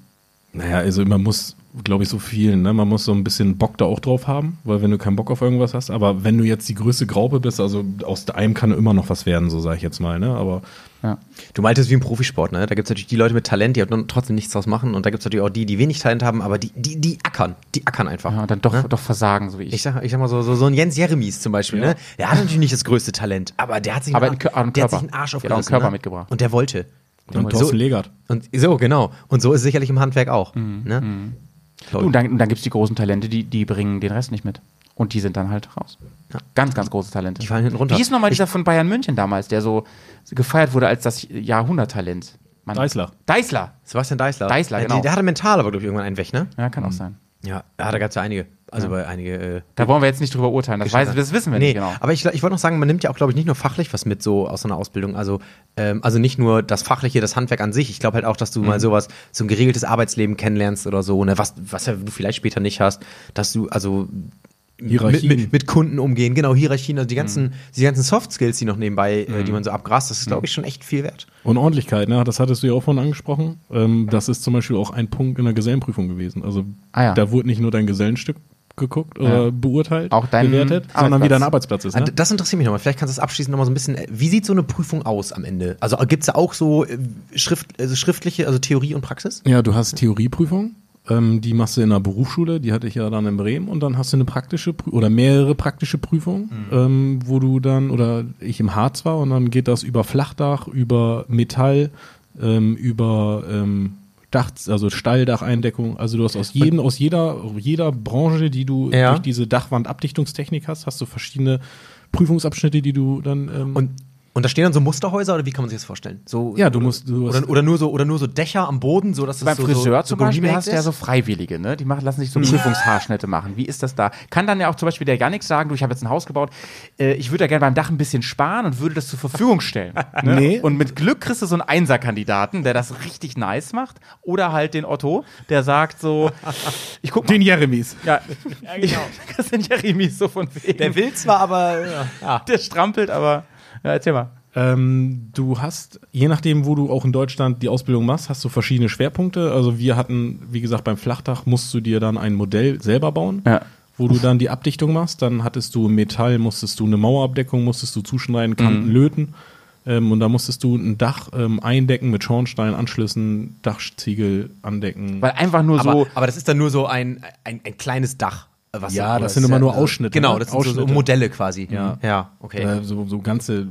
Naja, also man muss, glaube ich, so viel, ne? Man muss so ein bisschen Bock da auch drauf haben, weil wenn du keinen Bock auf irgendwas hast, aber wenn du jetzt die größte Graupe bist, also aus einem kann immer noch was werden, so sage ich jetzt mal, ne? Aber Ja. Du meintest wie im Profisport, ne? Da gibt es natürlich die Leute mit Talent, die halt trotzdem nichts draus machen. Und da gibt es natürlich auch die, die wenig Talent haben, aber die, die, die ackern. Die ackern einfach. Ja, und dann doch, Ne? doch versagen, so wie ich. Ich sag, ich sag mal so, so, so ein Jens Jeremies zum Beispiel, ne? Der hat natürlich nicht das größte Talent, aber der hat sich, Aber einen, einen Kö- einen der hat Körper. sich einen Arsch Der hat auch einen aufgerissen. Körper ne? mitgebracht. Und der wollte. und Thorsten Legert. Und so, genau. Und so ist es sicherlich im Handwerk auch. Mhm. Ne? Ich. Und dann, und dann gibt es die großen Talente, die, die bringen den Rest nicht mit. Und die sind dann halt raus. Ja. Ganz, ganz große Talente. Die fallen hinten runter. Wie ist nochmal dieser von Bayern München damals, der so gefeiert wurde als das Jahrhunderttalent? Mann. Deißler. Deißler. Sebastian Deißler. Deißler, Ja, genau. Der, der hatte mental aber, glaube ich, irgendwann einen weg, ne? Ja, kann auch sein. Ja, ja da gab es ja einige. Also bei einige. Äh, Da wollen wir jetzt nicht drüber urteilen. Das, weiß, das wissen wir nee, nicht genau. Aber ich, ich wollte noch sagen, man nimmt ja auch, glaube ich, nicht nur fachlich was mit so aus so einer Ausbildung. Also, ähm, also nicht nur das Fachliche, das Handwerk an sich. Ich glaube halt auch, dass du Mhm. mal sowas, so ein geregeltes Arbeitsleben kennenlernst oder so, ne, was, was ja du vielleicht später nicht hast, dass du, also Hierarchien. mit, mit Kunden umgehen, genau, Hierarchien, also die ganzen, Mhm. die ganzen Soft Skills, die noch nebenbei, äh, die man so abgrast, das ist, glaube ich, schon echt viel wert. Und Ordentlichkeit, ne? Das hattest du ja auch vorhin angesprochen. Ähm, das ist zum Beispiel auch ein Punkt in der Gesellenprüfung gewesen. Also Ah ja. da wurde nicht nur dein Gesellenstück geguckt oder Ja. beurteilt, Auch dein bewertet, sondern wie dein Arbeitsplatz ist. Ah, Ne? Das interessiert mich nochmal. Vielleicht kannst du das abschließend nochmal so ein bisschen. äh, Wie sieht so eine Prüfung aus am Ende? Also gibt es da auch so äh, Schrift, also schriftliche, also Theorie und Praxis? Ja, du hast Theorieprüfung, ähm, die machst du in der Berufsschule, die hatte ich ja dann in Bremen und dann hast du eine praktische Prü oder mehrere praktische Prüfungen, ähm, wo du dann, oder ich im Harz war und dann geht das über Flachdach, über Metall, ähm, über ähm, Dach, also Stalldacheindeckung, also du hast aus jedem, aus jeder, jeder Branche, die du Ja. durch diese Dachwandabdichtungstechnik hast, hast du verschiedene Prüfungsabschnitte, die du dann ähm, Und, und da stehen dann so Musterhäuser oder wie kann man sich das vorstellen? So, Ja, du musst- du oder, oder, nur so, oder nur so Dächer am Boden, so dass es Beim so, Friseur so, zum so Beispiel hast du ja so Freiwillige, ne? Die machen, lassen sich so Prüfungshaarschnitte machen. Wie ist das da? Kann dann ja auch zum Beispiel der gar nichts sagen, du, ich habe jetzt ein Haus gebaut, äh, ich würde ja gerne beim Dach ein bisschen sparen und würde das zur Verfügung stellen. Ne? Nee. Und mit Glück kriegst du so einen Einser-Kandidaten, der das richtig nice macht. Oder halt den Otto, der sagt so, ich guck mal. den Jeremies. ja, genau. Das sind Jeremies so von wegen. Der will zwar, aber ja. ja. der strampelt, aber ja, erzähl mal. Ähm, du hast, je nachdem, wo du auch in Deutschland die Ausbildung machst, hast du verschiedene Schwerpunkte. Also wir hatten, wie gesagt, beim Flachdach musst du dir dann ein Modell selber bauen, Ja. wo du dann die Abdichtung machst. Dann hattest du Metall, musstest du eine Mauerabdeckung, musstest du zuschneiden, Kanten löten. Ähm, und da musstest du ein Dach ähm, eindecken mit Schornstein, Anschlüssen, Dachziegel andecken. Weil einfach nur Aber, so. aber das ist dann nur so ein, ein, ein kleines Dach. Äh, Was Ja, das sind immer nur Ausschnitte, Genau, ne? das sind so, Ausschnitte. Modelle quasi. Ja. Ja, okay. Äh, so, so ganze,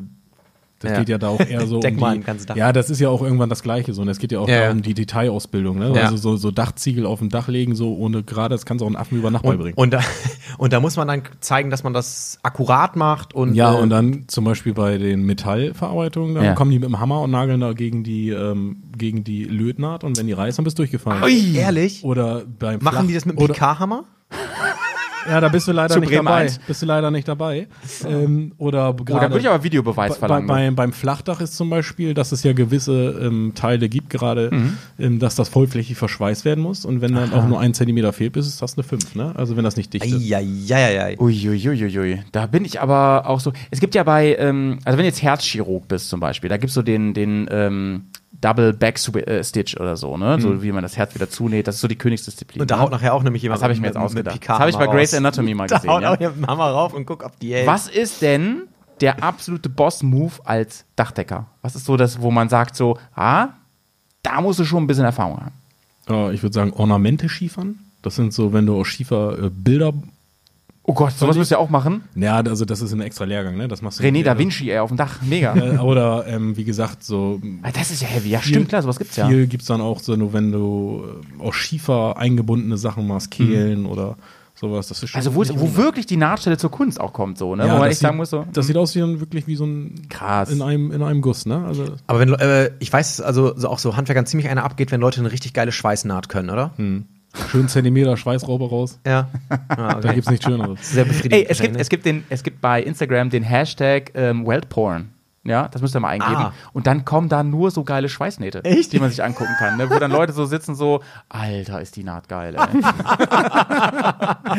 das Ja. geht ja da auch eher so Deck um mal die, ein ganzes Dach. Ja, das ist ja auch irgendwann das Gleiche so. Und es geht ja auch Ja, um die Detailausbildung. Ne? Also so, so Dachziegel auf dem Dach legen, so ohne gerade, das kannst du auch einen Affen über Nacht und, beibringen. und, da, und da muss man dann zeigen, dass man das akkurat macht und ja, äh, und dann zum Beispiel bei den Metallverarbeitungen, dann kommen die mit dem Hammer und nageln da gegen die, ähm, gegen die Lötnaht und wenn die reißt, dann bist du durchgefallen. ehrlich? Oder beim Machen Flach- die das mit oder- PK-Hammer? Ja, da bist du leider nicht Bremen dabei. 1. Bist du leider nicht dabei. Ähm, oder Oh, da gerade- würde ich aber Videobeweis Bei, verlangen. ne? bei, beim Flachdach ist zum Beispiel, dass es ja gewisse ähm, Teile gibt, gerade, Mhm. ähm, dass das vollflächig verschweißt werden muss. Und wenn dann auch nur ein Zentimeter fehlt, ist das eine 5, ne? Also wenn das nicht dicht ist. Eieieiei. Uiuiuiui. Da bin ich aber auch so. Es gibt ja bei, ähm, also wenn du jetzt Herzchirurg bist zum Beispiel, da gibt es so den, den ähm, Double Back äh, Stitch oder so, ne? So wie man das Herz wieder zunäht. Das ist so die Königsdisziplin. Und da ne? haut nachher auch nämlich jemand Das habe ich mir jetzt ausgedacht. Das habe ich bei Grey's raus. Anatomy mal Da gesehen, haut ja. auch jemand Hammer rauf und guck, ob die hält. Was ist denn der absolute Boss-Move als Dachdecker? Was ist so das, wo man sagt so, ah, da musst du schon ein bisschen Erfahrung haben. Ja, ich würde sagen, Ornamente schiefern. Das sind so, wenn du aus Schiefer äh, Bilder. Oh Gott, sowas müsst ihr auch machen. Ja, also das ist ein extra Lehrgang, ne? Das machst du René da Vinci, ey, auf dem Dach. Mega. Oder ähm, wie gesagt, so Ah, Das ist ja heavy. Ja, Viel- stimmt, klar, sowas gibt's ja. viel gibt's dann auch so, nur wenn du äh, aus Schiefer eingebundene Sachen machst, Kehlen oder sowas. Das ist schon Mhm. Also wo, wo wirklich die Nahtstelle zur Kunst auch kommt, so, ne? Ja, wo man das echt sagen sieht- muss, so. Das sieht aus wie ein, wirklich wie so ein Krass. in einem in einem Guss, ne? Also Aber wenn, äh, ich weiß, also so auch so Handwerkern ziemlich einer abgeht, wenn Leute eine richtig geile Schweißnaht können, oder? Schön Zentimeter Schweißraube raus. Ja. Ah, Da okay. gibt's nichts Schöneres. Sehr befriedigend. Ey, es gibt, wahrscheinlich, es, gibt den, es gibt bei Instagram den Hashtag ähm, Weltporn. Ja, das müsst ihr mal eingeben. Ah. Und dann kommen da nur so geile Schweißnähte, Echt? die man sich angucken kann. Ne? Wo dann Leute so sitzen, so, Alter, ist die Naht geil, ey.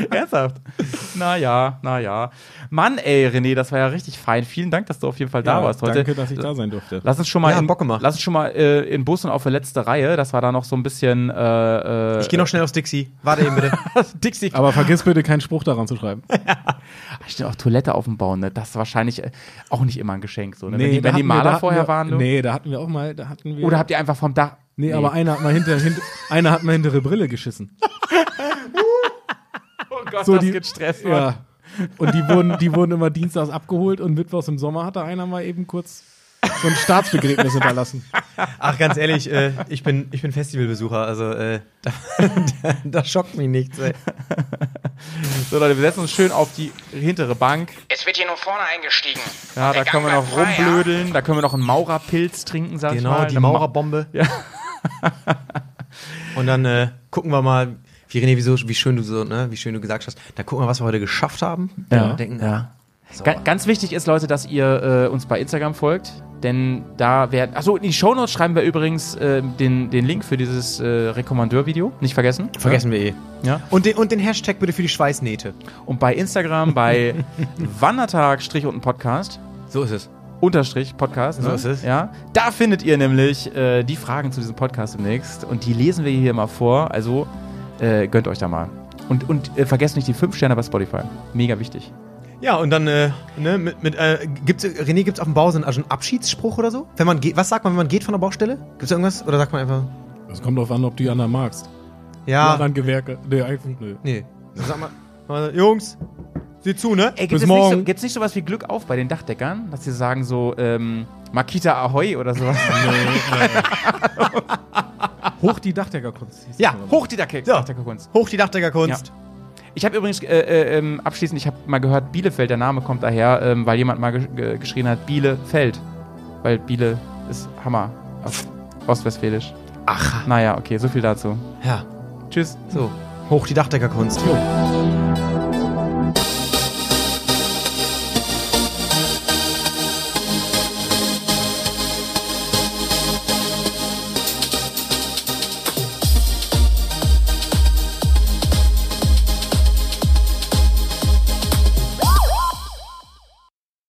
Ernsthaft? Naja, naja. Mann, ey, René, das war ja richtig fein. Vielen Dank, dass du auf jeden Fall da warst heute. Danke, dass ich da sein durfte. Lass uns schon mal, Ja, in, Bock gemacht. lass uns schon mal äh, in Bus und auf der letzte Reihe. Das war da noch so ein bisschen. Äh, äh, Ich gehe noch schnell aufs Dixie. Warte eben bitte. Dixie. Aber vergiss bitte keinen Spruch daran zu schreiben. Stimmt, auch Toilette auf dem Bau, ne? Das ist wahrscheinlich äh, auch nicht immer ein Geschenk. So, ne? wenn die, wenn die wir- Maler hatten vorher wir, waren. Du? Nee, da hatten wir auch mal, da hatten wir. Oder habt ihr einfach vom Dach. Nee, aber einer hat mal hinter, hinter einer hat mal hinter ihre Brille geschissen. Oh Gott, So, das die- geht Stress. Ja. Und die wurden, die wurden immer dienstags abgeholt und mittwochs im Sommer hatte einer mal eben kurz so ein Staatsbegräbnis hinterlassen. Ach, ganz ehrlich, äh, ich bin, ich bin Festivalbesucher, also äh, da, da, da schockt mich nichts. Ey. So, Leute, wir setzen uns schön auf die hintere Bank. Es wird hier nur vorne eingestiegen. Ja, da können wir noch ja? rumblödeln. Da können wir noch einen Maurerpilz trinken, sag ich Genau, mal. die Dann ma- Maurerbombe. Und dann äh, gucken wir mal, wie René, wie, so, wie schön du so, ne, wie schön du gesagt hast. Da gucken wir, was wir heute geschafft haben. Ja. Und denken, ja. Ga ganz wichtig ist, Leute, dass ihr äh, uns bei Instagram folgt. Denn da werden. Achso, in die Shownotes schreiben wir übrigens äh, den, den Link für dieses äh, Rekommandeur-Video. Nicht vergessen. vergessen wir eh. Ja. Und den, und den Hashtag bitte für die Schweißnähte. Und bei Instagram bei Wandertag Strich und Podcast. So ist es. Unterstrich Podcast. So ne? ist es. Ja. Da findet ihr nämlich äh, die Fragen zu diesem Podcast demnächst. Und die lesen wir hier mal vor. Also äh, gönnt euch da mal. Und, und äh, vergesst nicht die 5 Sterne bei Spotify. Mega wichtig. Ja, und dann, äh, ne, mit, mit äh, gibt's, René, gibt's auf dem Bau so einen, also einen Abschiedsspruch oder so? Wenn man geht, was sagt man, wenn man geht von der Baustelle? Gibt's irgendwas? Oder sagt man einfach, Es kommt drauf an, ob du die anderen magst. Die ja, anderen Gewerke. Nee, einfach, nö. nee. Sag mal, mal, Jungs, sieh zu, ne? Ey, gibt Bis es nicht, so, morgen. gibt's nicht sowas wie Glück auf bei den Dachdeckern? Dass sie sagen so, ähm, Makita Ahoi oder sowas? Hoch die Dachdeckerkunst. hieß Ja. Hoch die So. Dachdeckerkunst. Hoch die Dachdeckerkunst. Ich habe übrigens äh, äh, ähm, abschließend, ich habe mal gehört, Bielefeld, der Name kommt daher, ähm, weil jemand mal ge geschrien hat, Bielefeld. Weil Biele ist Hammer auf Ostwestfälisch. Ach, Naja, okay, so viel dazu. ja. Tschüss. So, hoch die Dachdeckerkunst. Jo.